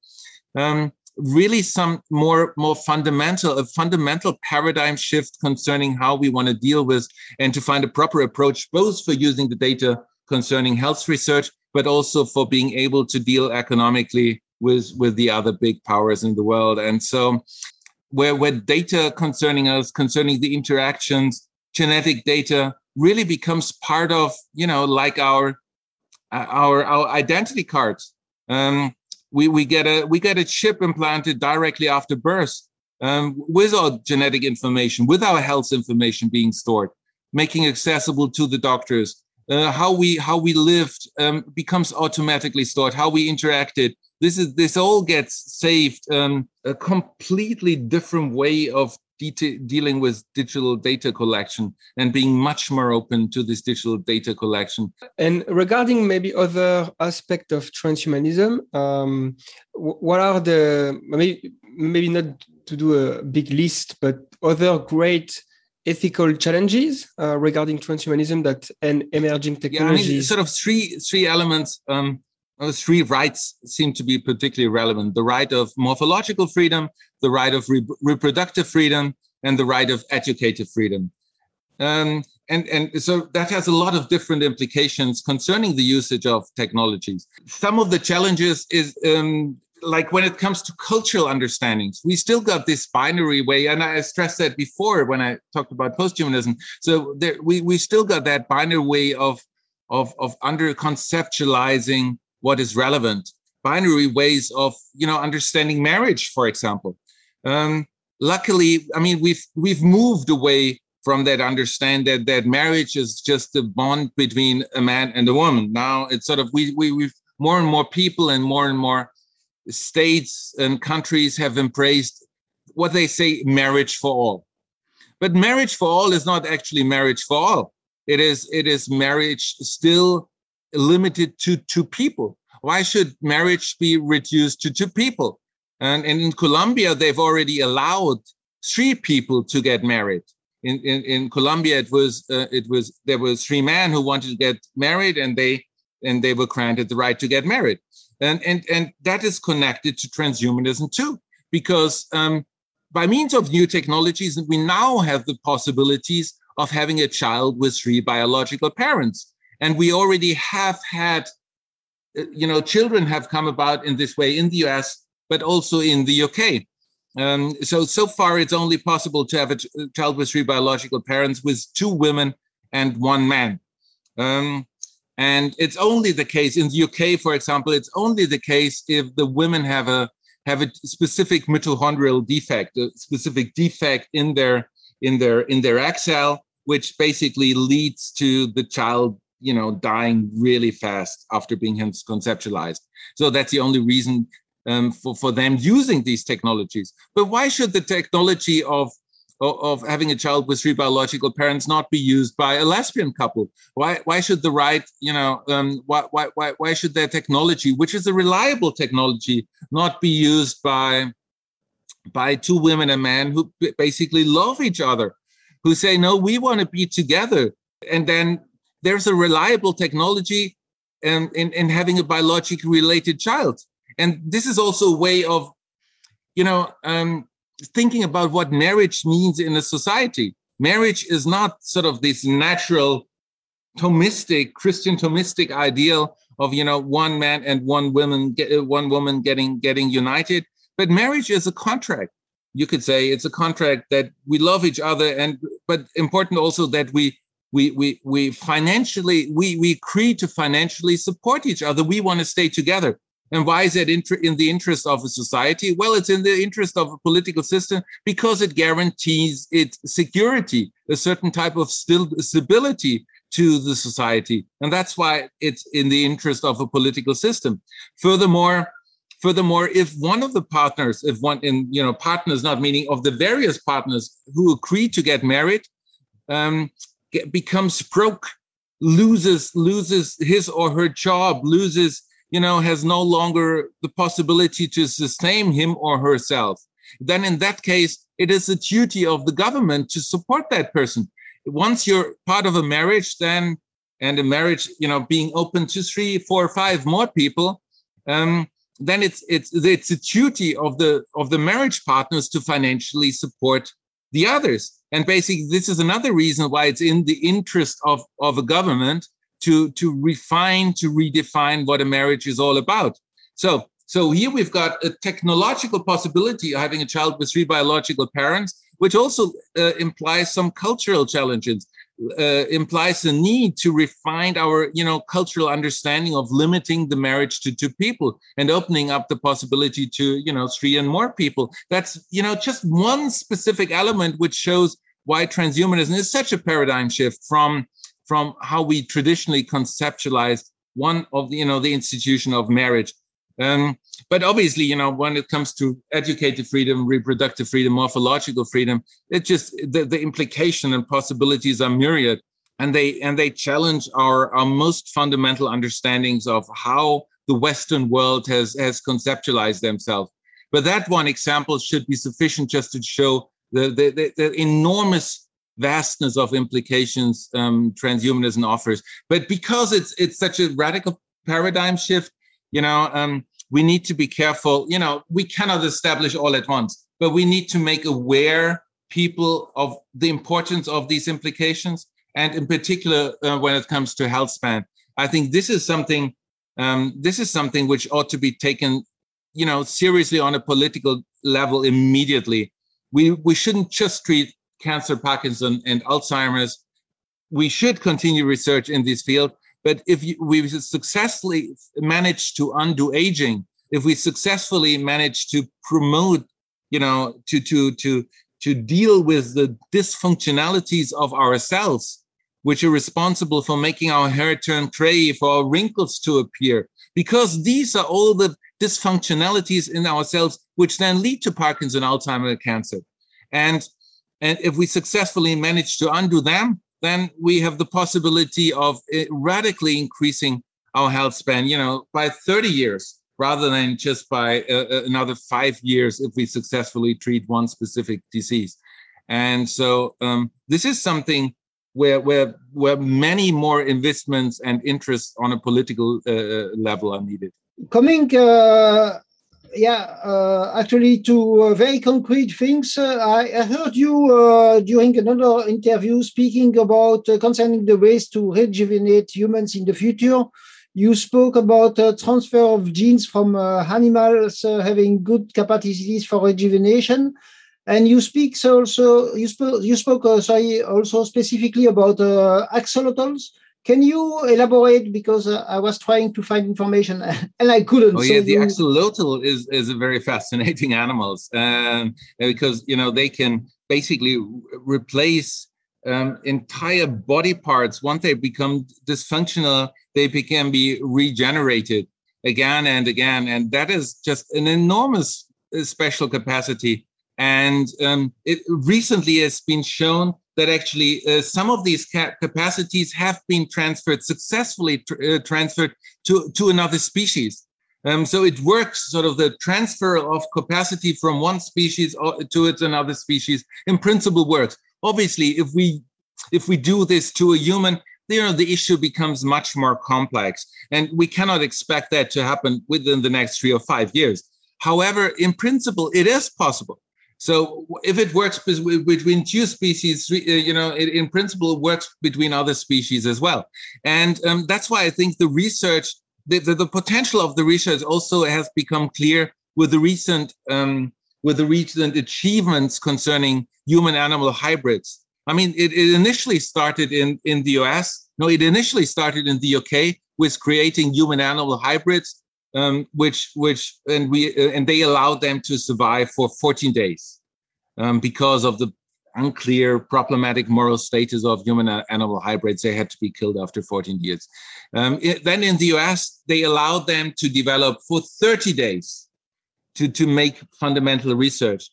um, really some more more fundamental a fundamental paradigm shift concerning how we want to deal with and to find a proper approach both for using the data concerning health research but also for being able to deal economically with with the other big powers in the world. And so where where data concerning us concerning the interactions genetic data really becomes part of you know like our our our identity cards. Um, we, we get a we get a chip implanted directly after birth um, with our genetic information, with our health information being stored, making accessible to the doctors. Uh, how we how we lived um, becomes automatically stored. How we interacted. This is this all gets saved. Um, a completely different way of de- dealing with digital data collection and being much more open to this digital data collection. And regarding maybe other aspect of transhumanism, um, what are the maybe maybe not to do a big list, but other great ethical challenges uh, regarding transhumanism that and emerging technologies? Yeah, I mean, sort of three three elements. Um, three rights seem to be particularly relevant the right of morphological freedom, the right of re- reproductive freedom, and the right of educative freedom. Um, and, and so that has a lot of different implications concerning the usage of technologies. Some of the challenges is um, like when it comes to cultural understandings, we still got this binary way, and I stressed that before when I talked about posthumanism. So there, we we still got that binary way of of of under conceptualizing what is relevant. Binary ways of you know understanding marriage for example. Um, luckily i mean we've we've moved away from that understand that that marriage is just a bond between a man and a woman. Now it's sort of we, we we've more and more people and more and more states and countries have embraced what they say marriage for all. But marriage for all is not actually marriage for all. It is it is marriage still limited to two people. Why should marriage be reduced to two people? And, and in Colombia, they've already allowed three people to get married. In, in, in Colombia, it was uh, it was there were three men who wanted to get married, and they and they were granted the right to get married. And and and that is connected to transhumanism too, because um, by means of new technologies, we now have the possibilities of having a child with three biological parents and we already have had uh, you know children have come about in this way in the us but also in the uk um, so so far it's only possible to have a child with three biological parents with two women and one man. Um, and it's only the case in the uk for example it's only the case if the women have a have a specific mitochondrial defect a specific defect in their in their in their cell which basically leads to the child you know dying really fast after being conceptualized so that's the only reason um, for, for them using these technologies. But why should the technology of of having a child with three biological parents not be used by a lesbian couple? Why why should the right, you know, um, why, why why why should their technology, which is a reliable technology, not be used by by two women and men who basically love each other, who say no, we want to be together, and then there's a reliable technology in, in, in having a biologically related child. And this is also a way of, you know, um, thinking about what marriage means in a society. Marriage is not sort of this natural Thomistic, Christian Thomistic ideal of, you know, one man and one woman, get, one woman getting getting united. But marriage is a contract. You could say it's a contract that we love each other, and but important also that we we we we financially we we agree to financially support each other. We want to stay together. And why is that in, the interest of a society? Well, it's in the interest of a political system because it guarantees it security, a certain type of still stability to the society. And that's why it's in the interest of a political system. Furthermore, furthermore, if one of the partners, if one in you know partners, not meaning of the various partners who agree to get married, um, get, becomes broke, loses loses his or her job, loses you know, has no longer the possibility to sustain him or herself, then in that case, it is a duty of the government to support that person. Once you're part of a marriage, then and a marriage, you know, being open to three, four, five more people, um, then it's it's it's a duty of the of the marriage partners to financially support the others. And basically, this is another reason why it's in the interest of of a government to to refine to redefine what a marriage is all about so so here we've got a technological possibility of having a child with three biological parents which also uh, implies some cultural challenges uh, implies the need to refine our you know cultural understanding of limiting the marriage to two people and opening up the possibility to you know three and more people that's you know just one specific element which shows why transhumanism is such a paradigm shift from from how we traditionally conceptualized one of the, you know, the institution of marriage. Um, but obviously, you know, when it comes to educative freedom, reproductive freedom, morphological freedom, it just the, the implication and possibilities are myriad, and they and they challenge our our most fundamental understandings of how the Western world has has conceptualized themselves. But that one example should be sufficient just to show the the, the, the enormous vastness of implications um, transhumanism offers. But because it's it's such a radical paradigm shift, you know, um, we need to be careful. You know, we cannot establish all at once, but we need to make aware people of the importance of these implications, and in particular uh, when it comes to health span. I think this is something. Um, this is something which ought to be taken, you know, seriously on a political level immediately. We we shouldn't just treat cancer, Parkinson, and Alzheimer's. We should continue research in this field, but if you, we successfully manage to undo aging, if we successfully manage to promote, you know, to to to to deal with the dysfunctionalities of ourselves, which are responsible for making our hair turn gray, for our wrinkles to appear, because these are all the dysfunctionalities in ourselves, which then lead to Parkinson, Alzheimer, cancer. And and if we successfully manage to undo them, then we have the possibility of eh, radically increasing our health span, you know, by 30 years rather than just by uh, another five years if we successfully treat one specific disease. And so um, this is something where where where many more investments and interests on a political uh, level are needed. Coming uh, yeah, uh, actually, to uh, very concrete things. Uh, I, I, heard you uh, during another interview speaking about uh, concerning the ways to rejuvenate humans in the future. You spoke about uh, transfer of genes from animals having good capacities for rejuvenation, and you speak also you spoke you spoke sorry also specifically about axolotls can you elaborate because uh, I was trying to find information and I couldn't. Oh so yeah, the you... axolotl is is a very fascinating animals um, because you know they can basically replace um, entire body parts once they become dysfunctional. They can be regenerated. again and again. And that is just an enormous uh, special capacity. And um, it recently has been shown that actually uh, some of these ca- capacities have been transferred successfully tr- uh, transferred to, to another species. Um, so it works sort of the transfer of capacity from one species to its another species in principle works. Obviously, if we if we do this to a human, know the issue becomes much more complex, and we cannot expect that to happen within the next three or five years. However, in principle, it is possible. So if it works between two species, uh, you know, it, in principle, it works between other species as well. And um, that's why I think the research the, the, the, potential of the research also has become clear with the recent um, with the recent achievements concerning human animal hybrids. I mean, it, it, initially started in, in the US. No, it initially started in the UK with creating human animal hybrids, um, which which and we uh, and they allowed them to survive for 14 days um, because of the unclear, problematic moral status of human animal hybrids. They had to be killed after 14 years. Um, it, then in the US, they allowed them to develop for 30 days to, to make fundamental research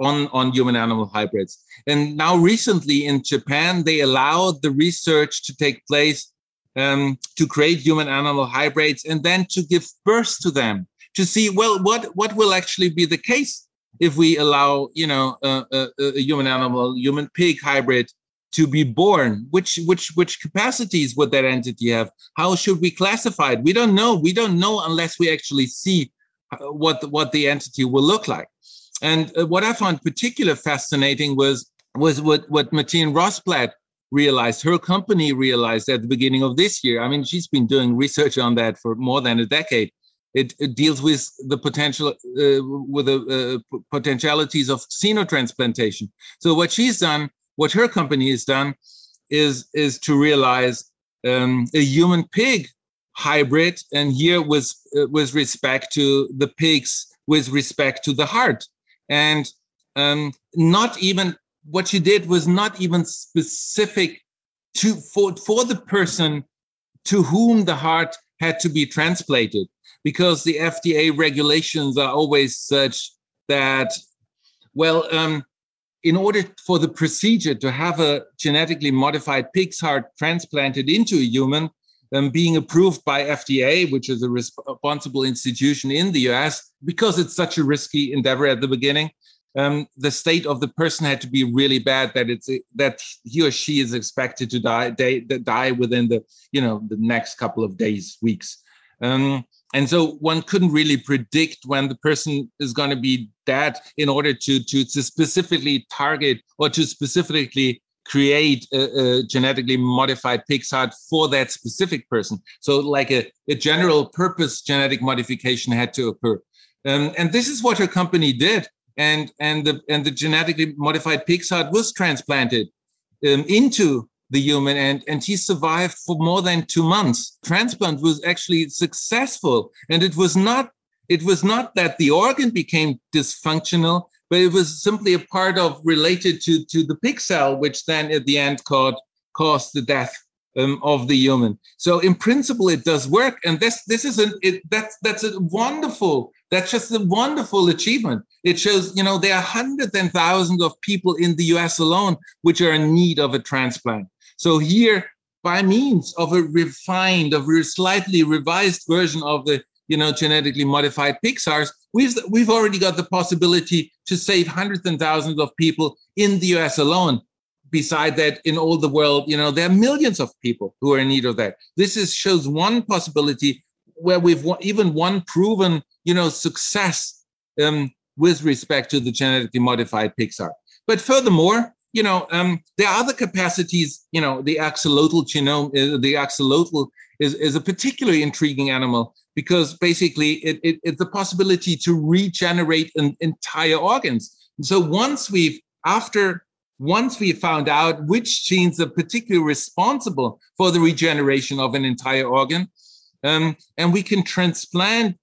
on, on human animal hybrids. And now, recently in Japan, they allowed the research to take place um, to create human animal hybrids and then to give birth to them to see, well, what, what will actually be the case if we allow, you know, a, a, human animal, human pig hybrid to be born? Which which which capacities would that entity have? How should we classify it? We don't know. We don't know unless we actually see uh, what what the entity will look like. And uh, what i found particularly fascinating was was what what Martine Rothblatt realized her company realized at the beginning of this year i mean she's been doing research on that for more than a decade it, it deals with the potential uh, with the uh, potentialities of xenotransplantation. So what she's done, what her company has done, is is to realize um, a human pig hybrid, and here with uh, with respect to the pigs, with respect to the heart, and um, not even what she did was not even specific to for for the person to whom the heart had to be transplanted because the FDA regulations are always such that, well, um, in order for the procedure to have a genetically modified pig's heart transplanted into a human, um, being approved by FDA, which is a responsible institution in the US, because it's such a risky endeavor at the beginning, um, the state of the person had to be really bad that it's that he or she is expected to die die, die within the you know the next couple of days weeks. Um, and so one couldn't really predict when the person is going to be dead in order to, to, to specifically target or to specifically create a, a, genetically modified pig's heart for that specific person. So like a, a general purpose genetic modification had to occur. Um, and this is what her company did. And, and, the, and the genetically modified pig's heart was transplanted um, into the human and and he survived for more than two months. Transplant was actually successful and it was not it was not that the organ became dysfunctional but it was simply a part of related to to the pig cell which then at the end caused caused the death um, of the human so in principle it does work and this this is an it, that's that's a wonderful that's just a wonderful achievement it shows you know there are hundreds and thousands of people in the us alone which are in need of a transplant so here, by means of a refined, of a slightly revised version of the you know genetically modified pig hearts, we've we've already got the possibility to save hundreds and thousands of people in the U.S. alone. Beside that, in all the world, you know there are millions of people who are in need of that. This is shows one possibility where we've even one proven you know success um, with respect to the genetically modified pig. But furthermore, you know, um, there are other capacities. You know, the axolotl genome, uh, the axolotl is, is a particularly intriguing animal because basically it, it, it's the possibility to regenerate an entire organs. So once we've, after once we found out which genes are particularly responsible for the regeneration of an entire organ, um, and we can transplant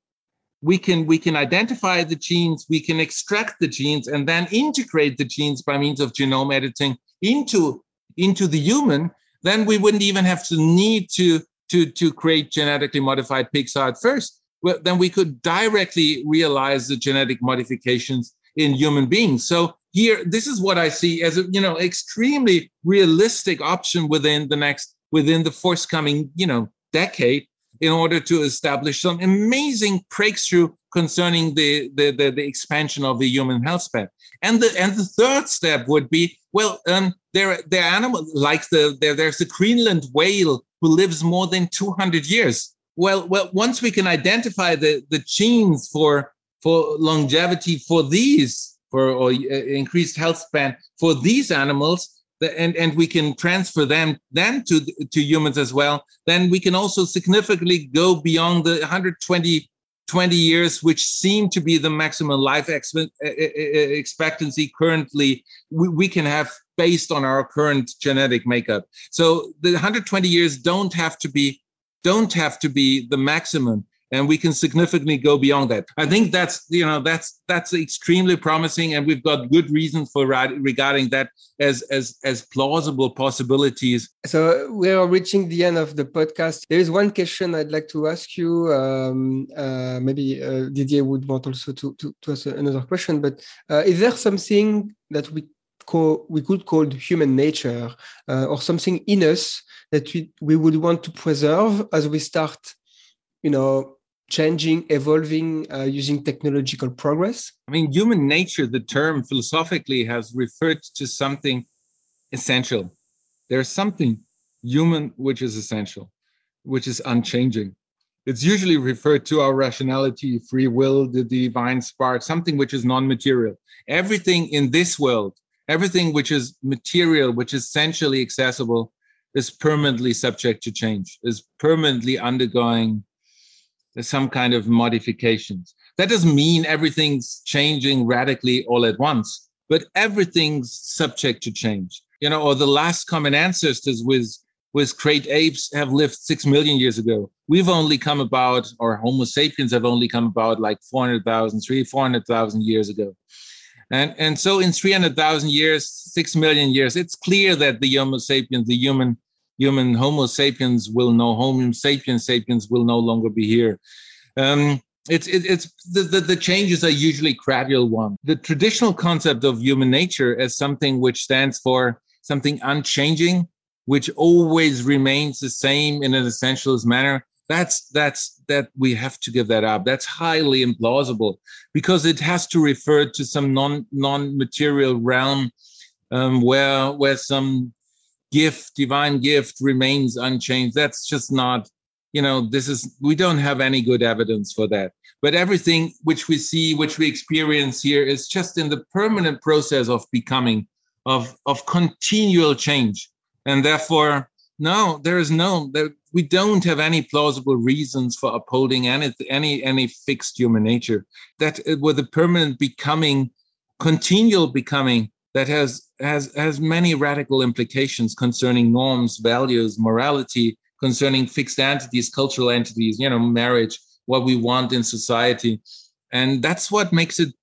we can we can identify the genes we can extract the genes and then integrate the genes by means of genome editing into into the human then we wouldn't even have to need to to, to create genetically modified pigs at first, well, then we could directly realize the genetic modifications in human beings. So here, this is what I see as a you know extremely realistic option within the next within the forthcoming you know decade in order to establish some amazing breakthrough concerning the, the, the, the, expansion of the human health span. And the and the third step would be well, um, there there are animals like the there, there's the Greenland whale who lives more than 200 years. Well, well, once we can identify the the genes for for longevity for these for or uh, increased health span for these animals, and and we can transfer them then to to humans as well then we can also significantly go beyond the 120 20 years which seem to be the maximum life uh, uh, uh, expectancy currently we, we can have based on our current genetic makeup. So the 120 years don't have to be don't have to be the maximum and we can significantly go beyond that. I think that's you know that's that's extremely promising, and we've got good reasons for regarding that as as as plausible possibilities. So we are reaching the end of the podcast. There is one question I'd like to ask you. Um, uh, maybe uh, Didier would want also to to, to ask another question, but uh, is there something that we call we could call human nature uh, or something in us that we, we would want to preserve as we start you know changing, evolving uh, using technological progress? I mean, human nature, the term philosophically has referred to something essential. There's something human which is essential, which is unchanging. It's usually referred to our rationality, free will, the divine spark, something which is non material. Everything in this world, everything which is material, which is essentially accessible, is permanently subject to change, is permanently undergoing some kind of modifications. That doesn't mean everything's changing radically all at once, but everything's subject to change. You know, or the last common ancestors with with great apes have lived six million years ago. We've only come about, or Homo sapiens have only come about like 400,000, 300, 400,000 years ago. And, and so in 300,000 years, six million years, it's clear that the Homo sapiens, the human human Homo sapiens will know Homo sapiens sapiens will no longer be here. Um, it's it, it's the, the, the changes are usually gradual one. The traditional concept of human nature as something which stands for something unchanging, which always remains the same in an essentialist manner. That's that's that we have to give that up. That's highly implausible because it has to refer to some non non material realm um, where where some gift, divine gift remains unchanged. That's just not, you know, this is, we don't have any good evidence for that. But everything which we see, which we experience here is just in the permanent process of becoming, of, of continual change. And therefore, no, there is no, there, we don't have any plausible reasons for upholding any, any, any fixed human nature. That uh, with a permanent becoming, continual becoming, that has has has many radical implications concerning norms, values, morality, concerning fixed entities, cultural entities, you know, marriage, what we want in society, and that's what makes it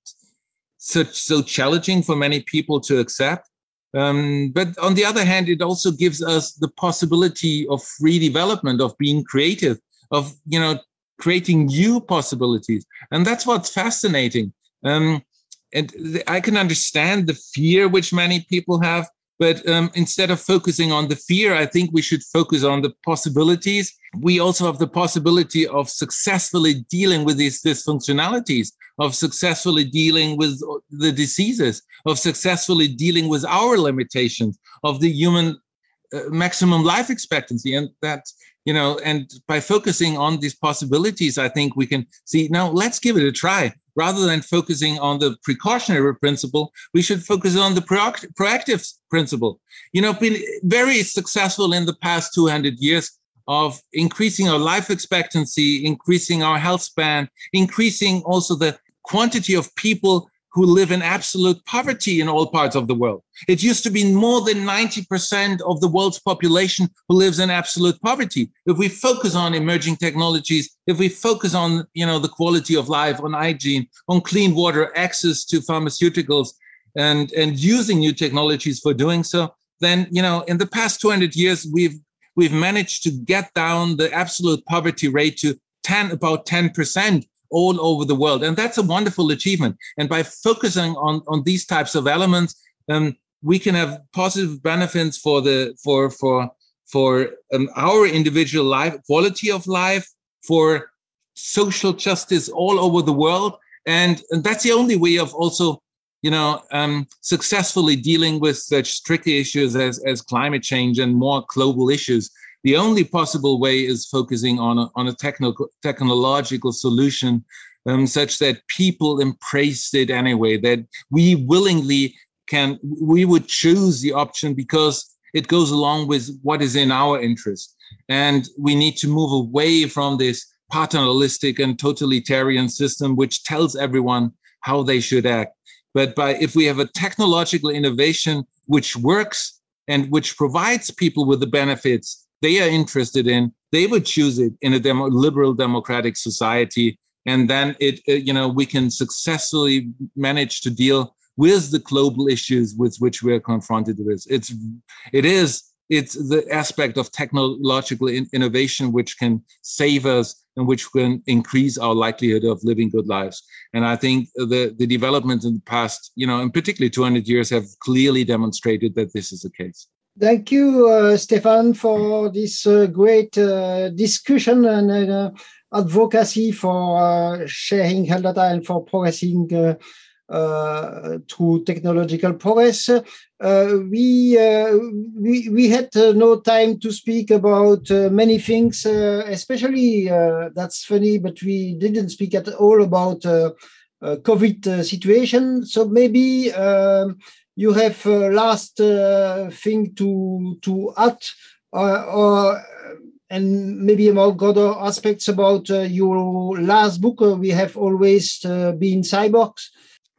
such so challenging for many people to accept. Um, but on the other hand, it also gives us the possibility of free development, of being creative, of you know creating new possibilities, and that's what's fascinating. Um, and I can understand the fear which many people have, but um, instead of focusing on the fear, I think we should focus on the possibilities. We also have the possibility of successfully dealing with these dysfunctionalities, of successfully dealing with the diseases, of successfully dealing with our limitations, of the human uh, maximum life expectancy. And that, you know, and by focusing on these possibilities, I think we can see now, let's give it a try rather than focusing on the precautionary principle, we should focus on the proactive principle. You know, been very successful in the past 200 years of increasing our life expectancy, increasing our health span, increasing also the quantity of people who live in absolute poverty in all parts of the world. It used to be more than 90% of the world's population who lives in absolute poverty. If we focus on emerging technologies, if we focus on, you know, the quality of life, on hygiene, on clean water, access to pharmaceuticals, and, and using new technologies for doing so, then, you know, in the past 200 years, we've we've managed to get down the absolute poverty rate to 10, about 10% all over the world. And that's a wonderful achievement. And by focusing on, on these types of elements, um, we can have positive benefits for the for for for um, our individual life, quality of life, for social justice all over the world, and, and that's the only way of also you know, um, successfully dealing with such tricky issues as, as climate change and more global issues. The only possible way is focusing on a, on a technical, technological solution um, such that people embrace it anyway, that we willingly can, we would choose the option because it goes along with what is in our interest. And we need to move away from this paternalistic and totalitarian system, which tells everyone how they should act. But by if we have a technological innovation which works and which provides people with the benefits they are interested in, they would choose it in a demo, liberal democratic society, and then it, uh, you know, we can successfully manage to deal with the global issues with which we are confronted with. It's, it is it's the aspect of technological in innovation which can save us and which can increase our likelihood of living good lives. And I think the, the developments in the past, you know, in particularly 200 years, have clearly demonstrated that this is the case. Thank you, uh, Stefan, for this uh, great uh, discussion and uh, advocacy for uh, sharing health data and for progressing uh, through technological progress. We, we we had no time to speak about many things, especially that's funny, but we didn't speak at all about COVID situation. So maybe. Um, you have last thing to to add or and maybe about other aspects about uh, your last book. Uh, we have always uh, been cyborgs.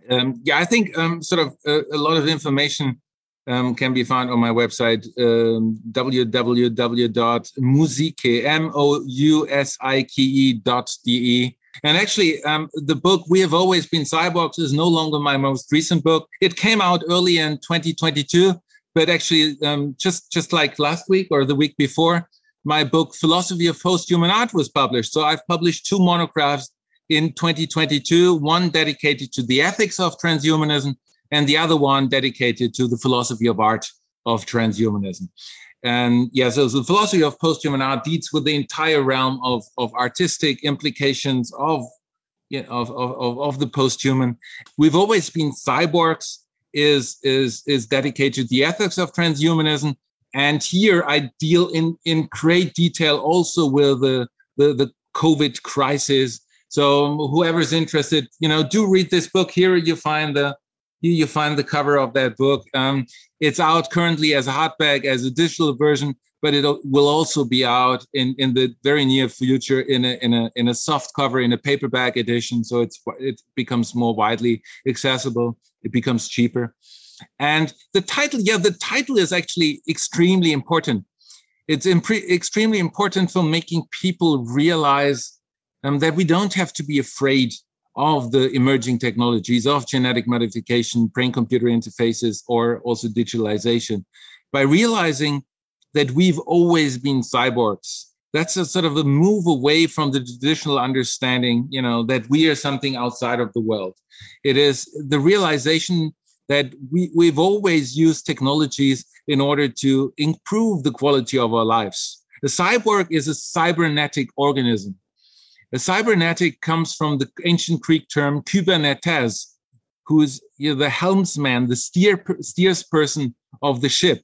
Um, yeah, I think um, sort of a, lot of information um, can be found on my website, um, www.mousike.de. And actually, um, the book We Have Always Been Cyborgs is no longer my most recent book. It came out early in 2022, but actually, um, just, just like last week or the week before, my book Philosophy of Post-Human Art was published. So I've published two monographs in 2022, one dedicated to the ethics of transhumanism and the other one dedicated to the philosophy of art of transhumanism. And yeah, so the philosophy of post-human art deals with the entire realm of, of artistic implications of, you know, of, of, of the post-human. We've always been cyborgs is, is, is dedicated to the ethics of transhumanism. And here I deal in, in great detail also with the, the, the COVID crisis so whoever's interested, you know, do read this book. Here you find the you, you find the cover of that book. Um, it's out currently as a hardback, as a digital version, but it will also be out in, in the very near future in a in a in a soft cover in a paperback edition. So it's it becomes more widely accessible. It becomes cheaper. And the title, yeah, the title is actually extremely important. It's impre- extremely important for making people realize um, that we don't have to be afraid of the emerging technologies of genetic modification, brain computer interfaces, or also digitalization by realizing that we've always been cyborgs. That's a sort of a move away from the traditional understanding, you know, that we are something outside of the world. It is the realization that we, we've always used technologies in order to improve the quality of our lives. The cyborg is a cybernetic organism. A cybernetic comes from the ancient Greek term kybernetes, who is you know, the helmsman, the steer, steers person of the ship.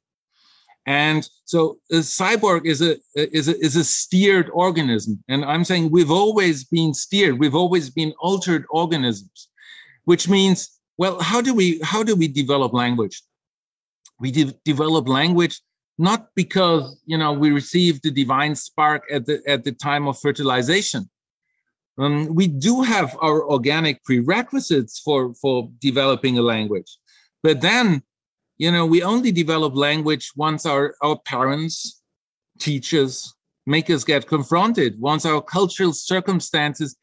And so a cyborg is a, is a is a steered organism. And I'm saying we've always been steered, we've always been altered organisms, which means, well, how do we how do we develop language? We de- develop language not because you know we received the divine spark at the at the time of fertilization, um, we do have our organic prerequisites for, for developing a language. But then, you know, we only develop language once our, our parents, teachers, make us get confronted, once our cultural circumstances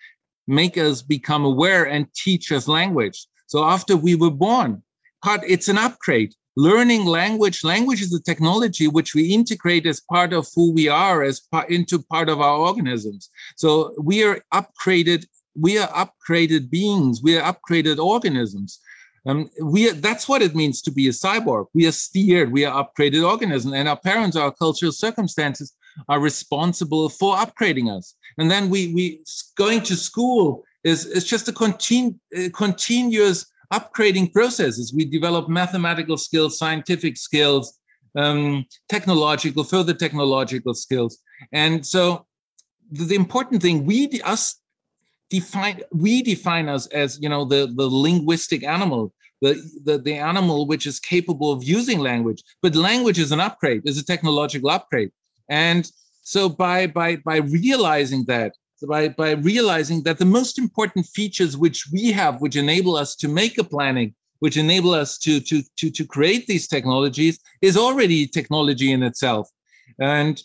make us become aware and teach us language. So after we were born, it's an upgrade. Learning language language is a technology which we integrate as part of who we are as part into part of our organisms. So we are upgraded we are upgraded beings we are upgraded organisms. Um, we are, that's what it means to be a cyborg. We are steered we are upgraded organisms and our parents our cultural circumstances are responsible for upgrading us. And then we we going to school is is just a continu, continuous upgrading processes. We develop mathematical skills, scientific skills, um, technological, further technological skills. And so the, the, important thing, we us define we define us as you know the, the linguistic animal, the, the, the animal which is capable of using language. But language is an upgrade, is a technological upgrade. And so by by by realizing that by, by realizing that the most important features which we have, which enable us to make a planning, which enable us to, to, to, to create these technologies, is already technology in itself. And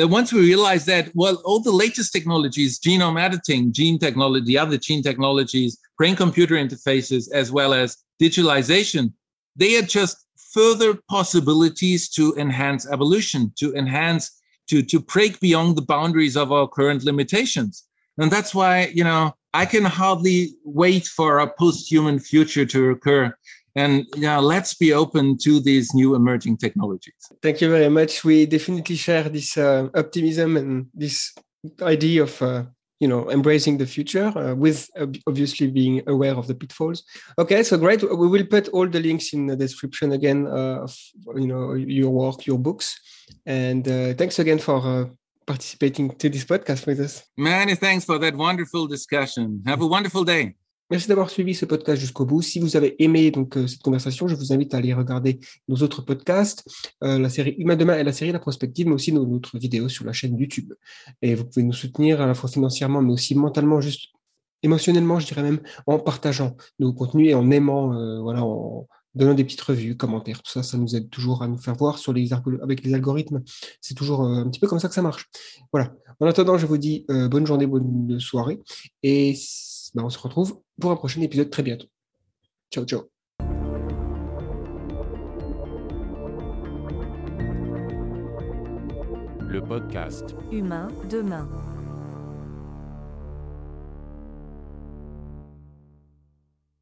uh, once we realize that, well, all the latest technologies, genome editing, gene technology, other gene technologies, brain computer interfaces, as well as digitalization, they are just further possibilities to enhance evolution, to enhance to to break beyond the boundaries of our current limitations. And that's why you know i can hardly wait for a post-human future to occur. And yeah let's be open to these new emerging technologies. Thank you very much. We definitely share this uh, optimism and this idea of uh, you know embracing the future uh, with obviously being aware of the pitfalls okay so great we will put all the links in the description again uh, of you know your work your books and uh, thanks again for uh, participating to this podcast with us. Many thanks for that wonderful discussion. Have a wonderful day. Merci d'avoir suivi ce podcast jusqu'au bout. Si vous avez aimé donc euh, cette conversation, je vous invite à aller regarder nos autres podcasts, euh, la série Humain demain et la série La prospective, mais aussi nos autres vidéos sur la chaîne YouTube. Et vous pouvez nous soutenir à la fois financièrement, mais aussi mentalement, juste émotionnellement, je dirais même, en partageant nos contenus et en aimant, euh, voilà, en, donnant des petites revues, commentaires, tout ça, ça nous aide toujours à nous faire voir sur les avec les algorithmes. C'est toujours euh, un petit peu comme ça que ça marche. Voilà. En attendant, je vous dis euh, bonne journée, bonne soirée, et ben, on se retrouve pour un prochain épisode très bientôt. Ciao, ciao. Le podcast Humain demain.